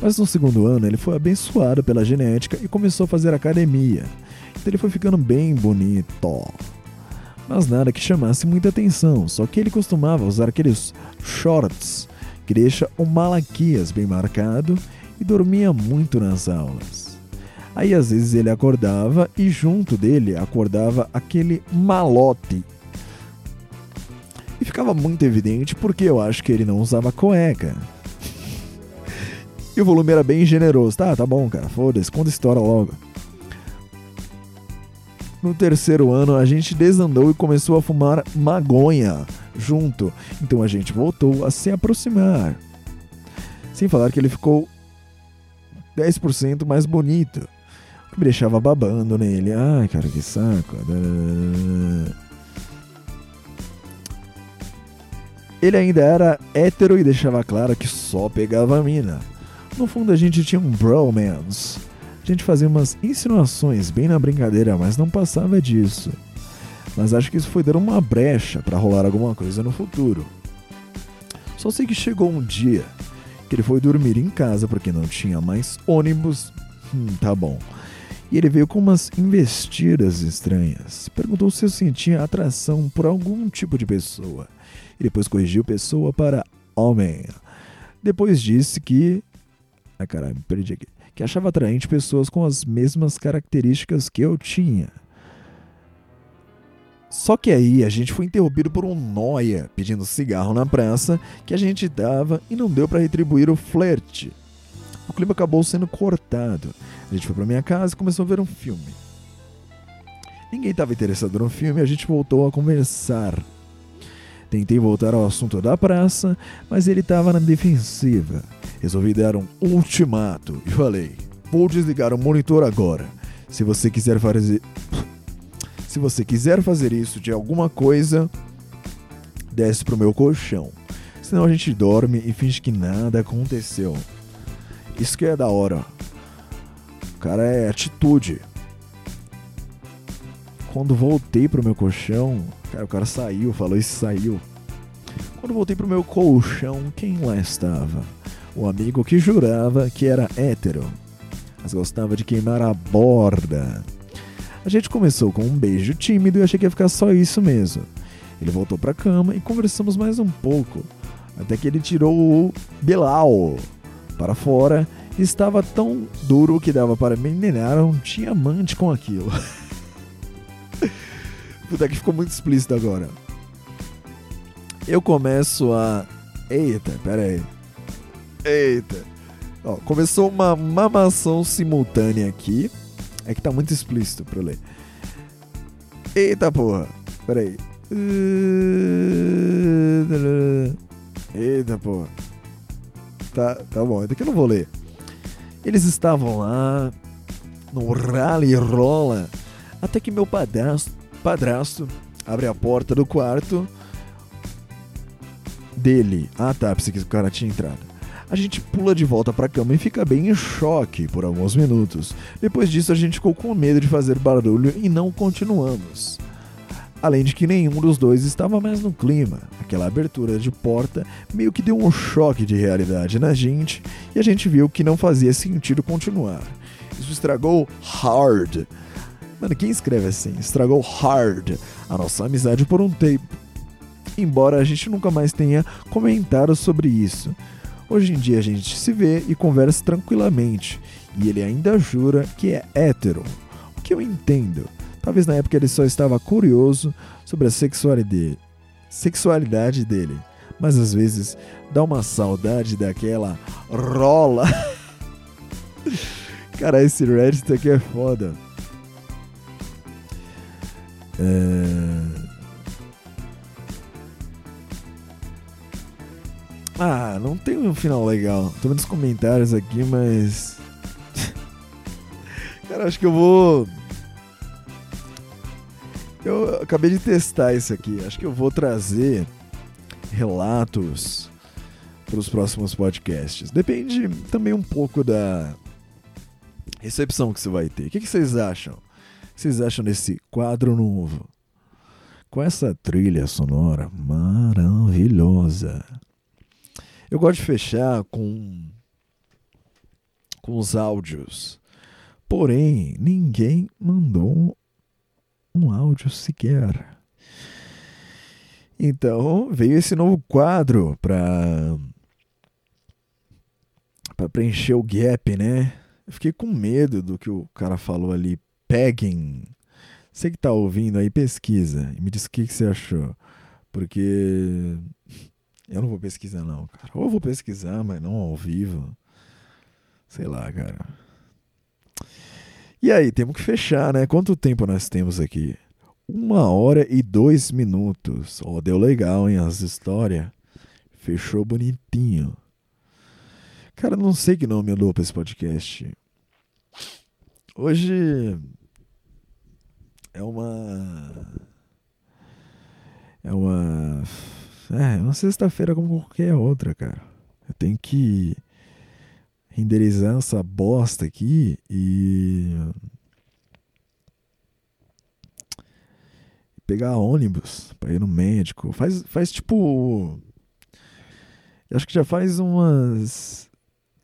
Mas no segundo ano ele foi abençoado pela genética e começou a fazer academia. Então ele foi ficando bem bonito. Mas nada que chamasse muita atenção, só que ele costumava usar aqueles shorts que deixa o Malaquias bem marcado e dormia muito nas aulas. Aí às vezes ele acordava e junto dele acordava aquele malote. E ficava muito evidente porque eu acho que ele não usava cueca. E o volume era bem generoso. Tá, tá bom, cara, foda-se, conta a história logo. No terceiro ano, a gente desandou e começou a fumar magonha junto. Então a gente voltou a se aproximar. Sem falar que ele ficou 10% mais bonito. O que me deixava babando nele. Ai, cara, que saco. Ele ainda era hétero e deixava claro que só pegava a mina. No fundo a gente tinha um bromance. Gente fazia umas insinuações bem na brincadeira, mas não passava disso. Mas acho que isso foi dar uma brecha para rolar alguma coisa no futuro. Só sei que chegou um dia que ele foi dormir em casa porque não tinha mais ônibus. Hum, tá bom. E ele veio com umas investidas estranhas. Perguntou se eu sentia atração por algum tipo de pessoa. E depois corrigiu pessoa para homem. Depois disse que. Ai caralho, me perdi aqui. Que achava atraente pessoas com as mesmas características que eu tinha. Só que aí a gente foi interrompido por um noia pedindo cigarro na praça que a gente dava e não deu para retribuir o flerte. O clima acabou sendo cortado. A gente foi para minha casa e começou a ver um filme. Ninguém estava interessado no filme a gente voltou a conversar. Tentei voltar ao assunto da praça, mas ele estava na defensiva. Resolvi dar um ultimato e falei: Vou desligar o monitor agora. Se você quiser fazer. Se você quiser fazer isso de alguma coisa, desce pro meu colchão. Senão a gente dorme e finge que nada aconteceu. Isso que é da hora. O cara é atitude. Quando voltei pro meu colchão, cara, o cara saiu, falou e saiu. Quando voltei pro meu colchão, quem lá estava? O amigo que jurava que era hétero, mas gostava de queimar a borda. A gente começou com um beijo tímido e achei que ia ficar só isso mesmo. Ele voltou pra cama e conversamos mais um pouco, até que ele tirou o Bilal para fora e estava tão duro que dava para envenenar um diamante com aquilo. Puta que ficou muito explícito agora. Eu começo a. Eita, pera aí. Eita. Ó, começou uma mamação simultânea aqui. É que tá muito explícito pra ler. Eita porra. Pera aí. Eita porra. Tá, tá bom, daqui eu não vou ler. Eles estavam lá no rally rola até que meu padrasto, padrasto abre a porta do quarto dele. Ah tá, pensei que o cara tinha entrado. A gente pula de volta pra cama e fica bem em choque por alguns minutos. Depois disso, a gente ficou com medo de fazer barulho e não continuamos. Além de que nenhum dos dois estava mais no clima. Aquela abertura de porta meio que deu um choque de realidade na gente e a gente viu que não fazia sentido continuar. Isso estragou hard. Mano, quem escreve assim? Estragou hard a nossa amizade por um tempo. Embora a gente nunca mais tenha comentado sobre isso. Hoje em dia a gente se vê e conversa tranquilamente, e ele ainda jura que é hétero, o que eu entendo. Talvez na época ele só estava curioso sobre a sexualidade, sexualidade dele, mas às vezes dá uma saudade daquela rola. Cara, esse Reddit aqui é foda. É... Ah, não tem um final legal. Tô vendo os comentários aqui, mas. Cara, acho que eu vou. Eu acabei de testar isso aqui. Acho que eu vou trazer relatos para os próximos podcasts. Depende também um pouco da recepção que você vai ter. O que, que vocês acham? Que vocês acham desse quadro novo? Com essa trilha sonora maravilhosa. Eu gosto de fechar com com os áudios. Porém, ninguém mandou um áudio sequer. Então, veio esse novo quadro para para preencher o gap, né? Eu fiquei com medo do que o cara falou ali, pegging. Você que tá ouvindo aí, pesquisa e me diz o que, que você achou. Porque eu não vou pesquisar não, cara. Ou eu vou pesquisar, mas não ao vivo. Sei lá, cara. E aí, temos que fechar, né? Quanto tempo nós temos aqui? Uma hora e dois minutos. Ó, oh, deu legal, hein? As histórias. Fechou bonitinho. Cara, não sei que nome eu dou pra esse podcast. Hoje é uma. É uma. É, uma sexta-feira como qualquer outra, cara. Eu tenho que renderizar essa bosta aqui e pegar ônibus para ir no médico. Faz, faz tipo. Acho que já faz umas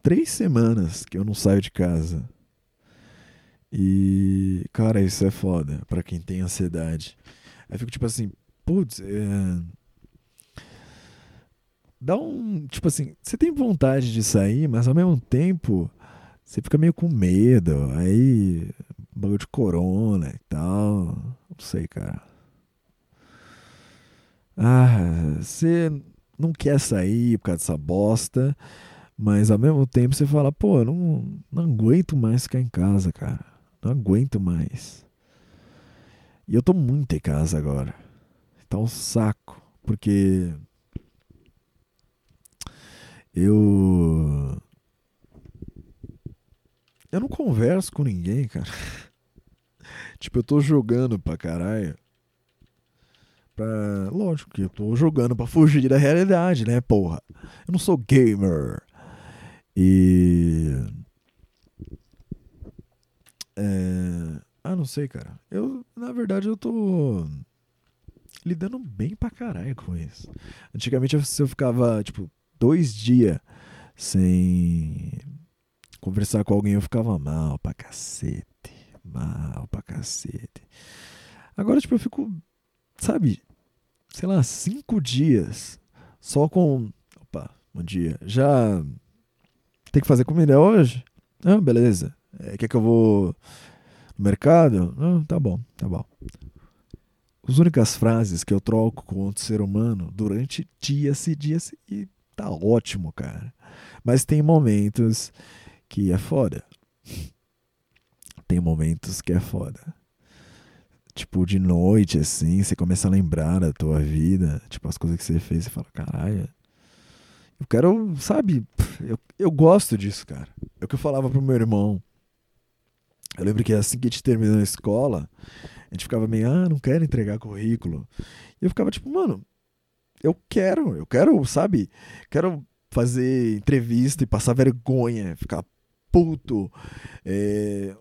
três semanas que eu não saio de casa. E, cara, isso é foda para quem tem ansiedade. Aí fico tipo assim, putz, é dá um. Tipo assim, você tem vontade de sair, mas ao mesmo tempo você fica meio com medo. Aí, bagulho de corona e tal. Não sei, cara. Ah, você não quer sair por causa dessa bosta, mas ao mesmo tempo você fala, pô, eu não, não aguento mais ficar em casa, cara. Não aguento mais. E eu tô muito em casa agora. Tá um saco, porque eu. Eu não converso com ninguém, cara. tipo, eu tô jogando pra caralho. Pra... Lógico que eu tô jogando pra fugir da realidade, né, porra? Eu não sou gamer. E. É... Ah, não sei, cara. Eu, na verdade, eu tô lidando bem pra caralho com isso. Antigamente eu ficava, tipo, dois dias sem conversar com alguém, eu ficava mal pra cacete. Mal pra cacete. Agora, tipo, eu fico, sabe, sei lá, cinco dias só com. Opa, bom dia. Já tem que fazer comida hoje? Ah, beleza. É, quer que eu vou no mercado? Ah, tá bom, tá bom. As únicas frases que eu troco com outro ser humano durante dias e dias e tá ótimo, cara. Mas tem momentos que é foda. Tem momentos que é foda. Tipo, de noite, assim, você começa a lembrar da tua vida, tipo, as coisas que você fez, você fala, caralho. Eu quero, sabe, eu, eu gosto disso, cara. É o que eu falava pro meu irmão. Eu lembro que assim que a gente terminou a escola, a gente ficava meio, ah, não quero entregar currículo. E eu ficava tipo, mano, eu quero, eu quero, sabe? Quero fazer entrevista e passar vergonha, ficar puto, é,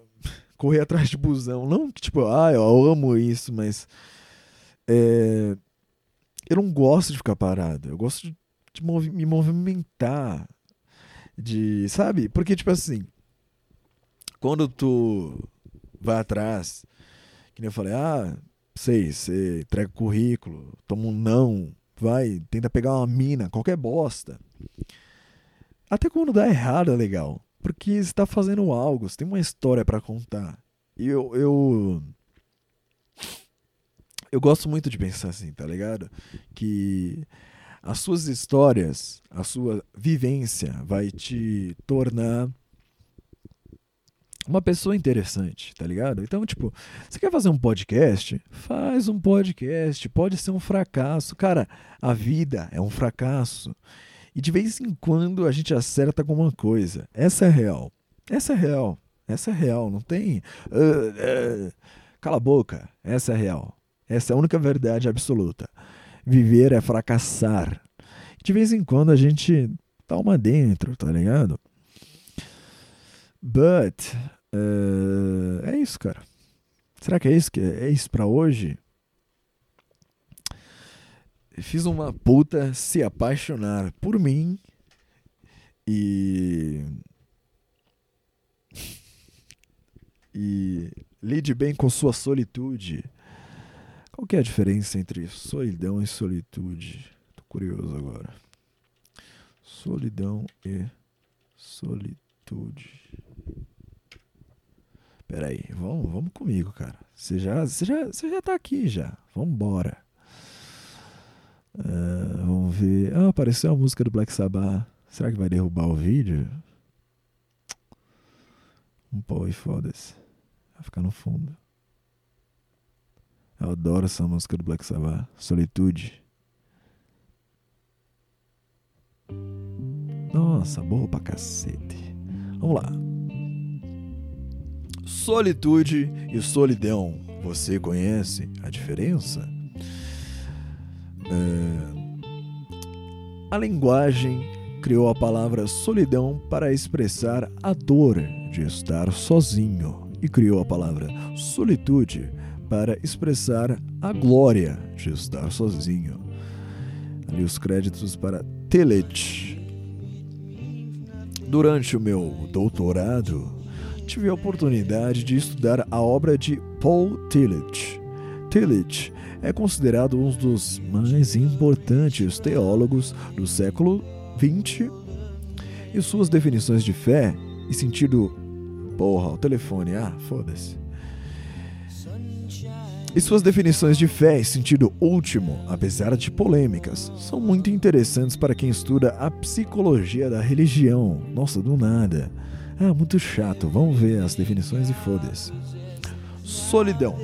correr atrás de busão. Não que, tipo, ah, eu amo isso, mas. É, eu não gosto de ficar parado. Eu gosto de, de me movimentar. De. Sabe? Porque, tipo assim. Quando tu vai atrás, que nem eu falei, ah, sei, você entrega currículo, toma um não, vai, tenta pegar uma mina, qualquer bosta. Até quando dá errado é legal. Porque você está fazendo algo, você tem uma história para contar. E eu, eu. Eu gosto muito de pensar assim, tá ligado? Que as suas histórias, a sua vivência vai te tornar uma pessoa interessante, tá ligado? Então, tipo, você quer fazer um podcast? Faz um podcast. Pode ser um fracasso. Cara, a vida é um fracasso. E de vez em quando a gente acerta alguma coisa. Essa é real. Essa é real. Essa é real. Não tem. Uh, uh, cala a boca. Essa é real. Essa é a única verdade absoluta. Viver é fracassar. De vez em quando a gente toma dentro, tá ligado? But uh, é isso, cara. Será que é isso que é, isso para hoje? Fiz uma puta se apaixonar por mim e e lide bem com sua solitude. Qual que é a diferença entre solidão e solitude? Tô curioso agora. Solidão e solitude. Peraí, vamos, vamos comigo, cara. Você já, você já, você já tá aqui já. Vambora. Uh, vamos ver. Ah, apareceu a música do Black Sabbath. Será que vai derrubar o vídeo? Um pô e foda-se. Vai ficar no fundo. Eu adoro essa música do Black Sabbath. Solitude. Nossa, boa pra cacete. Vamos lá. Solitude e solidão. Você conhece a diferença? É... A linguagem criou a palavra solidão para expressar a dor de estar sozinho e criou a palavra solitude para expressar a glória de estar sozinho. Ali os créditos para Tillich. Durante o meu doutorado, tive a oportunidade de estudar a obra de Paul Tillich. Tillich é considerado um dos mais importantes teólogos do século XX e suas definições de fé e sentido. Porra, o telefone, ah, foda-se. E suas definições de fé e sentido último, apesar de polêmicas, são muito interessantes para quem estuda a psicologia da religião. Nossa, do nada. Ah, muito chato. Vamos ver as definições e foda-se. Solidão.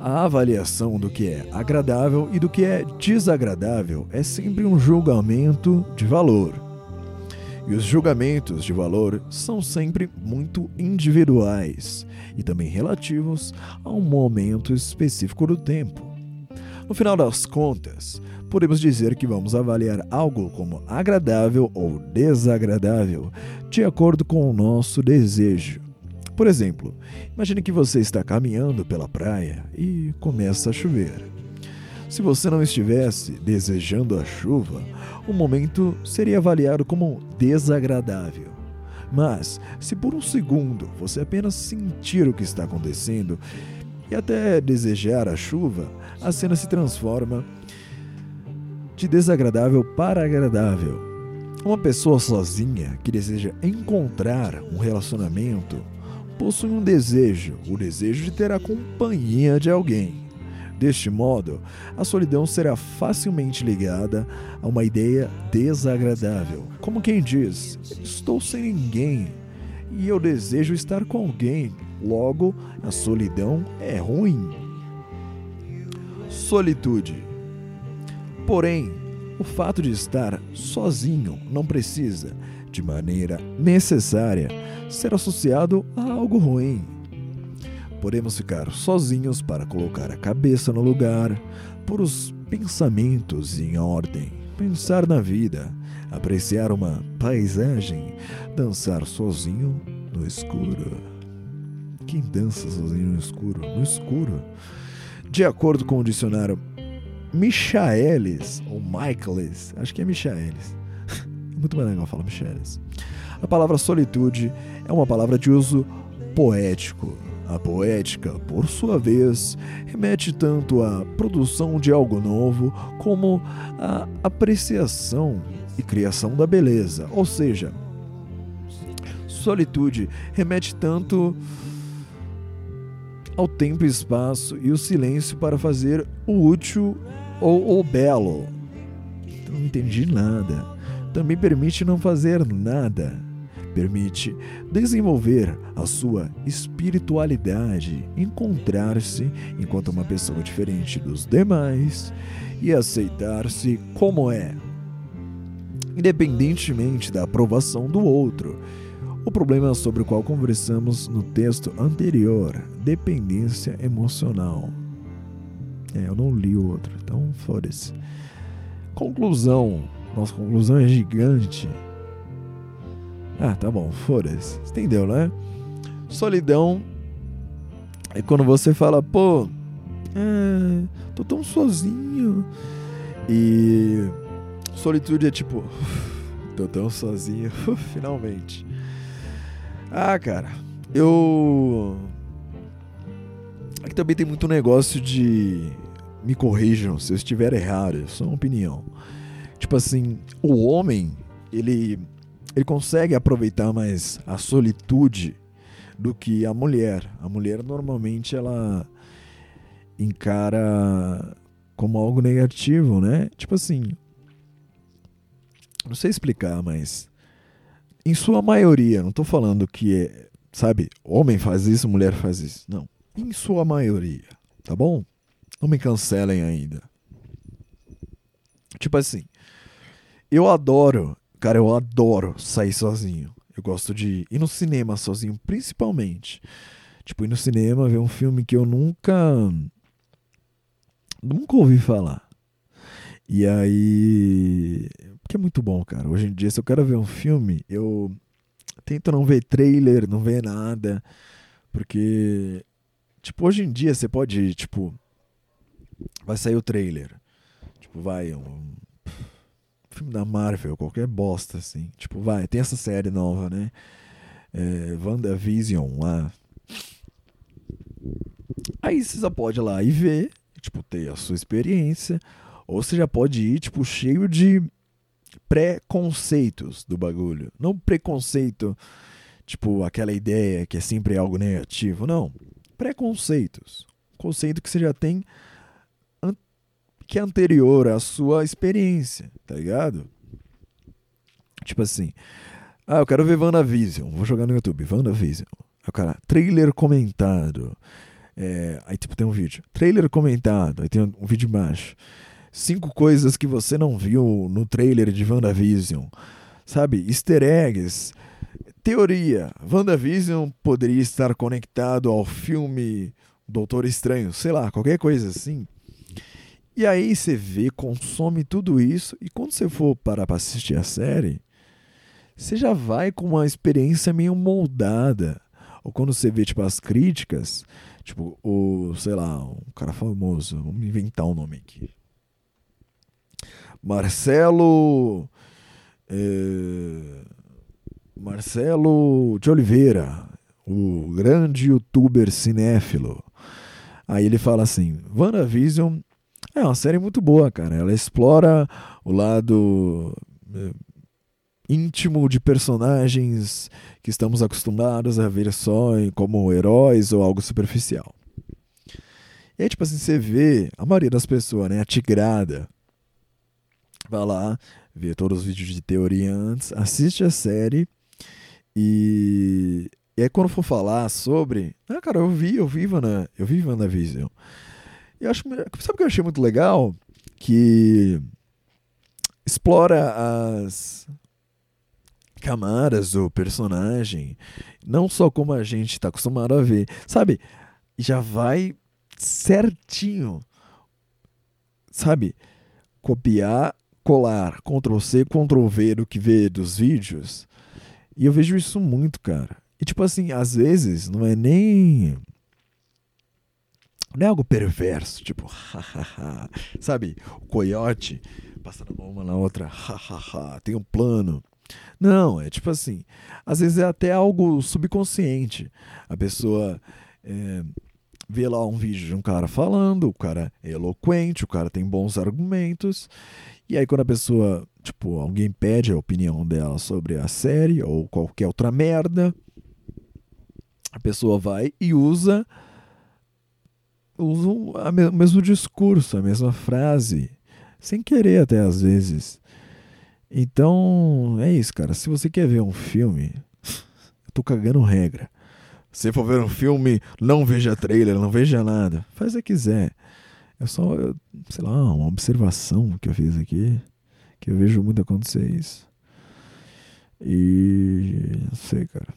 A avaliação do que é agradável e do que é desagradável é sempre um julgamento de valor. E os julgamentos de valor são sempre muito individuais e também relativos a um momento específico do tempo. No final das contas, podemos dizer que vamos avaliar algo como agradável ou desagradável de acordo com o nosso desejo. Por exemplo, imagine que você está caminhando pela praia e começa a chover. Se você não estivesse desejando a chuva, o momento seria avaliado como desagradável. Mas, se por um segundo você apenas sentir o que está acontecendo e até desejar a chuva, a cena se transforma de desagradável para agradável. Uma pessoa sozinha que deseja encontrar um relacionamento possui um desejo, o desejo de ter a companhia de alguém. Deste modo, a solidão será facilmente ligada a uma ideia desagradável, como quem diz: Estou sem ninguém e eu desejo estar com alguém, logo, a solidão é ruim. Solitude. Porém, o fato de estar sozinho não precisa, de maneira necessária, ser associado a algo ruim. Podemos ficar sozinhos para colocar a cabeça no lugar, pôr os pensamentos em ordem, pensar na vida, apreciar uma paisagem, dançar sozinho no escuro. Quem dança sozinho no escuro? No escuro. De acordo com o dicionário Michaelis, ou Michaelis, acho que é Michaelis. Muito mais legal falar Michaelis. A palavra solitude é uma palavra de uso poético a poética, por sua vez, remete tanto à produção de algo novo como à apreciação e criação da beleza, ou seja, solitude remete tanto ao tempo e espaço e o silêncio para fazer o útil ou o belo. Então, não entendi nada. Também permite não fazer nada permite desenvolver a sua espiritualidade, encontrar-se enquanto uma pessoa diferente dos demais e aceitar-se como é, independentemente da aprovação do outro. O problema sobre o qual conversamos no texto anterior, dependência emocional. É, eu não li o outro, então foda-se. Conclusão. Nossa, conclusão é gigante. Ah, tá bom, foda-se. Entendeu, né? Solidão é quando você fala, pô, é, tô tão sozinho. E solitude é tipo, tô tão sozinho, finalmente. Ah, cara, eu. Aqui também tem muito negócio de. Me corrijam se eu estiver errado, é uma opinião. Tipo assim, o homem, ele, ele consegue aproveitar mais a solitude do que a mulher. A mulher normalmente ela encara como algo negativo, né? Tipo assim, não sei explicar, mas em sua maioria, não estou falando que é, sabe, homem faz isso, mulher faz isso. Não. Em sua maioria, tá bom? Não me cancelem ainda. Tipo assim, eu adoro, cara, eu adoro sair sozinho. Eu gosto de ir no cinema sozinho, principalmente. Tipo, ir no cinema, ver um filme que eu nunca. Nunca ouvi falar. E aí. Porque é muito bom, cara. Hoje em dia, se eu quero ver um filme, eu tento não ver trailer, não ver nada. Porque, tipo, hoje em dia você pode, tipo, vai sair o trailer. Tipo, vai, um filme da Marvel, qualquer bosta, assim. Tipo, vai, tem essa série nova, né? É, WandaVision lá. Aí você já pode ir lá e ver, tipo, ter a sua experiência. Ou você já pode ir, tipo, cheio de preconceitos do bagulho. Não preconceito, tipo, aquela ideia que é sempre algo negativo. Não. Preconceitos. Conceito que você já tem que é anterior à sua experiência, tá ligado? Tipo assim, ah, eu quero ver WandaVision, vou jogar no YouTube, WandaVision. Aí o cara, trailer comentado. É, aí tipo tem um vídeo, trailer comentado, aí tem um, um vídeo embaixo. Cinco coisas que você não viu no trailer de WandaVision. Sabe? Easter eggs. Teoria. WandaVision poderia estar conectado ao filme Doutor Estranho. Sei lá, qualquer coisa assim. E aí você vê, consome tudo isso. E quando você for parar para assistir a série, você já vai com uma experiência meio moldada. Ou quando você vê, tipo, as críticas, tipo, o, sei lá, um cara famoso, vamos inventar um nome aqui. Marcelo. É, Marcelo de Oliveira, o grande youtuber cinéfilo. Aí ele fala assim: WandaVision é uma série muito boa, cara. Ela explora o lado é, íntimo de personagens que estamos acostumados a ver só como heróis ou algo superficial. E aí, tipo assim, você vê a maioria das pessoas, né? A tigrada vai lá, vê todos os vídeos de teoria antes, assiste a série e, e aí quando for falar sobre, ah, cara, eu vi, eu vi Wanda, eu vi WandaVision. Eu acho, sabe o que eu achei muito legal? Que explora as camadas do personagem, não só como a gente está acostumado a ver, sabe? Já vai certinho, sabe? Copiar colar Ctrl C, Ctrl V do que vê dos vídeos. E eu vejo isso muito, cara. E tipo assim, às vezes não é nem. Não é algo perverso, tipo. Sabe, o coiote passando a mão uma na outra, hahaha, tem um plano. Não, é tipo assim, às vezes é até algo subconsciente. A pessoa é, vê lá um vídeo de um cara falando, o cara é eloquente, o cara tem bons argumentos, e aí quando a pessoa, tipo, alguém pede a opinião dela sobre a série ou qualquer outra merda, a pessoa vai e usa, usa o mesmo discurso, a mesma frase, sem querer até às vezes. Então, é isso, cara. Se você quer ver um filme, eu tô cagando regra. Se for ver um filme, não veja trailer, não veja nada. Faz o que quiser. É só, sei lá, uma observação que eu fiz aqui, que eu vejo muito acontecer isso. E. Não sei, cara.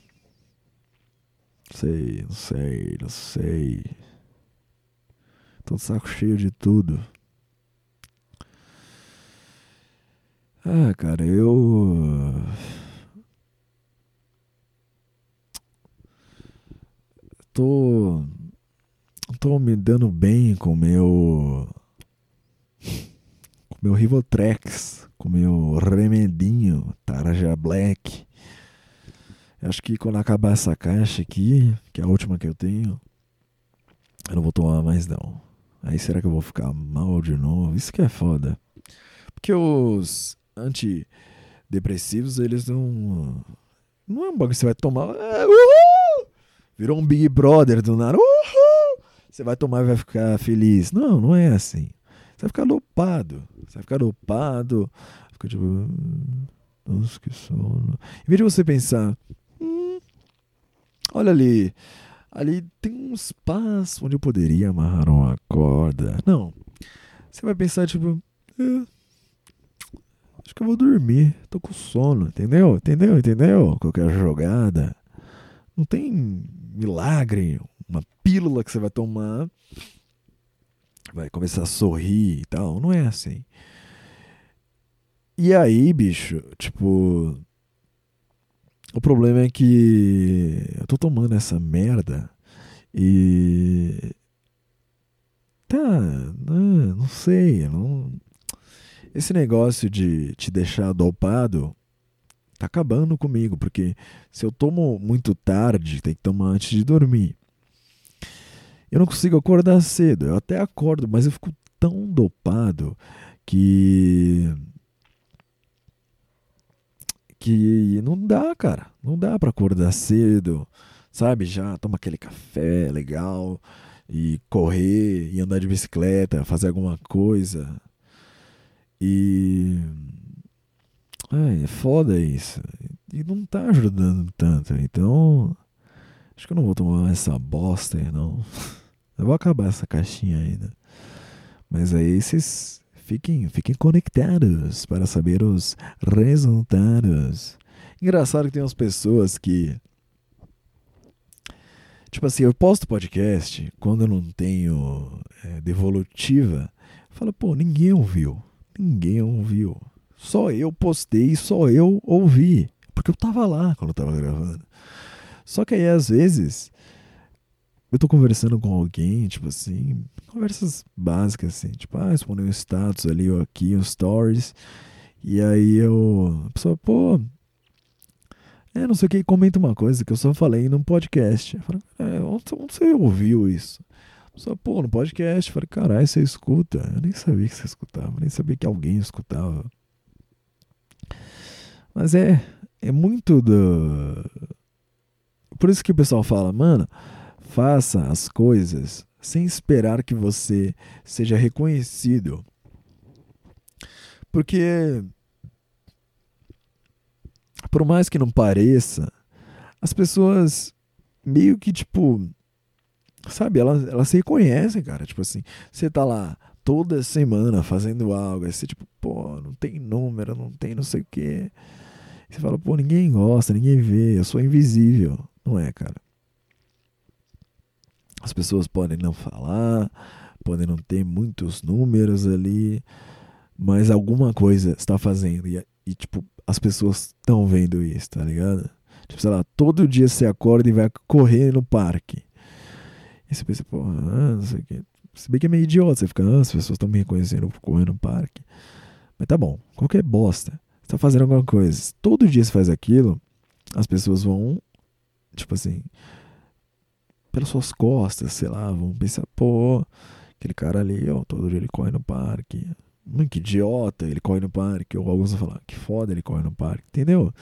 Sei, não sei, não sei. Tô de saco cheio de tudo. Ah, cara, eu. Tô. Tô me dando bem com meu. Com meu Rivotrex, com meu remedinho, Taraja Black. Acho que quando acabar essa caixa aqui, que é a última que eu tenho, eu não vou tomar mais não. Aí será que eu vou ficar mal de novo? Isso que é foda. Porque os antidepressivos, eles não. Não é um bagulho que você vai tomar. É, uhul! Virou um Big Brother do nada. Uhul! Você vai tomar e vai ficar feliz. Não, não é assim. Você vai ficar dopado. Você vai ficar dopado. Fica tipo. "Hum, Nossa, que sono. Em vez de você pensar. "Hum, olha ali. Ali tem um espaço onde eu poderia amarrar uma corda. Não. Você vai pensar, tipo. "É, acho que eu vou dormir. Tô com sono. Entendeu? Entendeu? Entendeu? Qualquer jogada. Não tem milagre. Uma pílula que você vai tomar. Vai começar a sorrir e tal. Não é assim. E aí, bicho, tipo. O problema é que eu tô tomando essa merda e. Tá, não, não sei. Não... Esse negócio de te deixar dopado tá acabando comigo, porque se eu tomo muito tarde, tem que tomar antes de dormir. Eu não consigo acordar cedo, eu até acordo, mas eu fico tão dopado que que não dá, cara. Não dá pra acordar cedo, sabe? Já toma aquele café legal e correr e andar de bicicleta, fazer alguma coisa. E ai, é foda isso. E não tá ajudando tanto. Então, acho que eu não vou tomar essa bosta não. Eu vou acabar essa caixinha ainda. Mas aí vocês fiquem, fiquem conectados para saber os resultados. Engraçado que tem umas pessoas que. Tipo assim, eu posto podcast quando eu não tenho é, devolutiva. Fala, pô, ninguém ouviu. Ninguém ouviu. Só eu postei, só eu ouvi. Porque eu tava lá quando eu tava gravando. Só que aí, às vezes, eu tô conversando com alguém, tipo assim, conversas básicas, assim, tipo, ah, responder um status ali ou aqui, um stories. E aí eu. A pessoa, pô. É, não sei o que, comenta uma coisa que eu só falei num podcast. Eu falei, é, onde você ouviu isso? A pessoa, pô, no podcast. Eu falei, caralho, você escuta? Eu nem sabia que você escutava, nem sabia que alguém escutava. Mas é, é muito do. Por isso que o pessoal fala, mano, faça as coisas sem esperar que você seja reconhecido. Porque, por mais que não pareça, as pessoas meio que, tipo, sabe, elas, elas se reconhecem, cara. Tipo assim, você tá lá toda semana fazendo algo, aí você, tipo, pô, não tem número, não tem não sei o quê. Você fala, pô, ninguém gosta, ninguém vê, eu sou invisível. Não é, cara. As pessoas podem não falar, podem não ter muitos números ali, mas alguma coisa está fazendo. E, e tipo, as pessoas estão vendo isso, tá ligado? Tipo, sei lá, todo dia você acorda e vai correr no parque. E você pensa, pô, ah, não sei o quê. Se bem que é meio idiota, você fica, ah, as pessoas estão me reconhecendo correndo no parque. Mas tá bom, qualquer bosta. Você tá fazendo alguma coisa. Todo dia você faz aquilo, as pessoas vão, tipo assim, pelas suas costas, sei lá, vão pensar, pô, aquele cara ali, ó, todo dia ele corre no parque. Hum, que idiota, ele corre no parque. Ou alguns vão falar, que foda ele corre no parque, entendeu?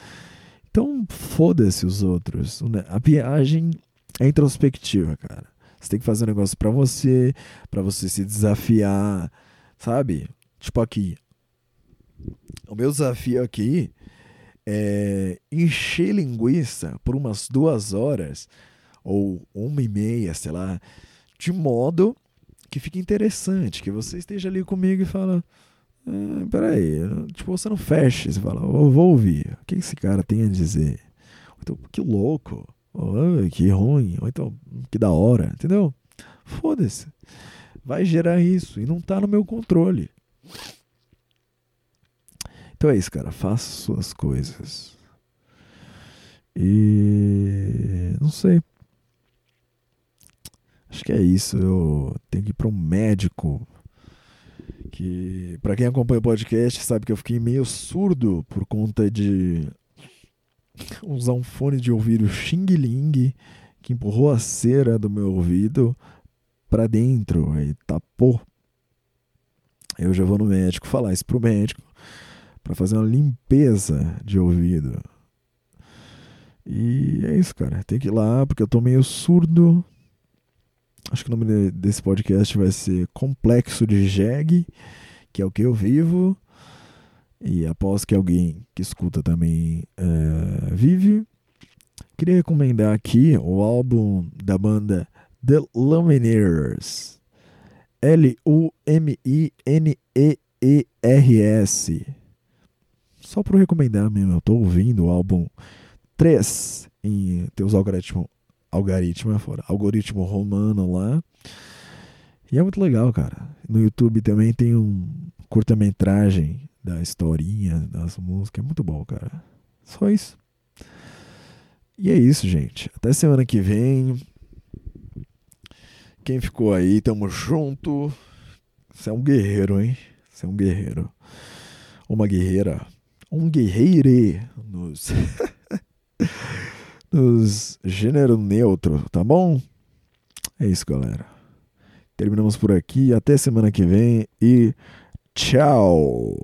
Então, foda-se os outros. né? A viagem é introspectiva, cara. Você tem que fazer um negócio pra você, pra você se desafiar, sabe? Tipo aqui. O meu desafio aqui é encher linguiça por umas duas horas ou uma e meia, sei lá, de modo que fique interessante, que você esteja ali comigo e fala, Ah, peraí, tipo, você não fecha, você fala, eu vou ouvir, o que esse cara tem a dizer? Então, que louco, oh, que ruim, ou então, que da hora, entendeu? Foda-se. Vai gerar isso e não tá no meu controle. Então é isso, cara. Faça suas coisas. E não sei. Acho que é isso. Eu tenho que ir para um médico. Que, para quem acompanha o podcast, sabe que eu fiquei meio surdo por conta de usar um fone de ouvido Xing Ling que empurrou a cera do meu ouvido para dentro e tapou. Eu já vou no médico falar isso pro médico para fazer uma limpeza de ouvido. E é isso, cara. Tem que ir lá porque eu tô meio surdo. Acho que o nome desse podcast vai ser Complexo de Jeg, que é o que eu vivo. E após que alguém que escuta também é, vive. Queria recomendar aqui o álbum da banda The Lumineers. L-U-M-I-N-E-E-R-S. Só para recomendar mesmo, eu tô ouvindo o álbum 3 em teus algoritmo, algoritmo é fora, algoritmo romano lá. E é muito legal, cara. No YouTube também tem um curta-metragem da historinha, das músicas. É muito bom, cara. Só isso. E é isso, gente. Até semana que vem. Quem ficou aí, tamo junto. Você é um guerreiro, hein? Você é um guerreiro. Uma guerreira. Um guerreire nos, nos gênero neutro, tá bom? É isso, galera. Terminamos por aqui. Até semana que vem e tchau!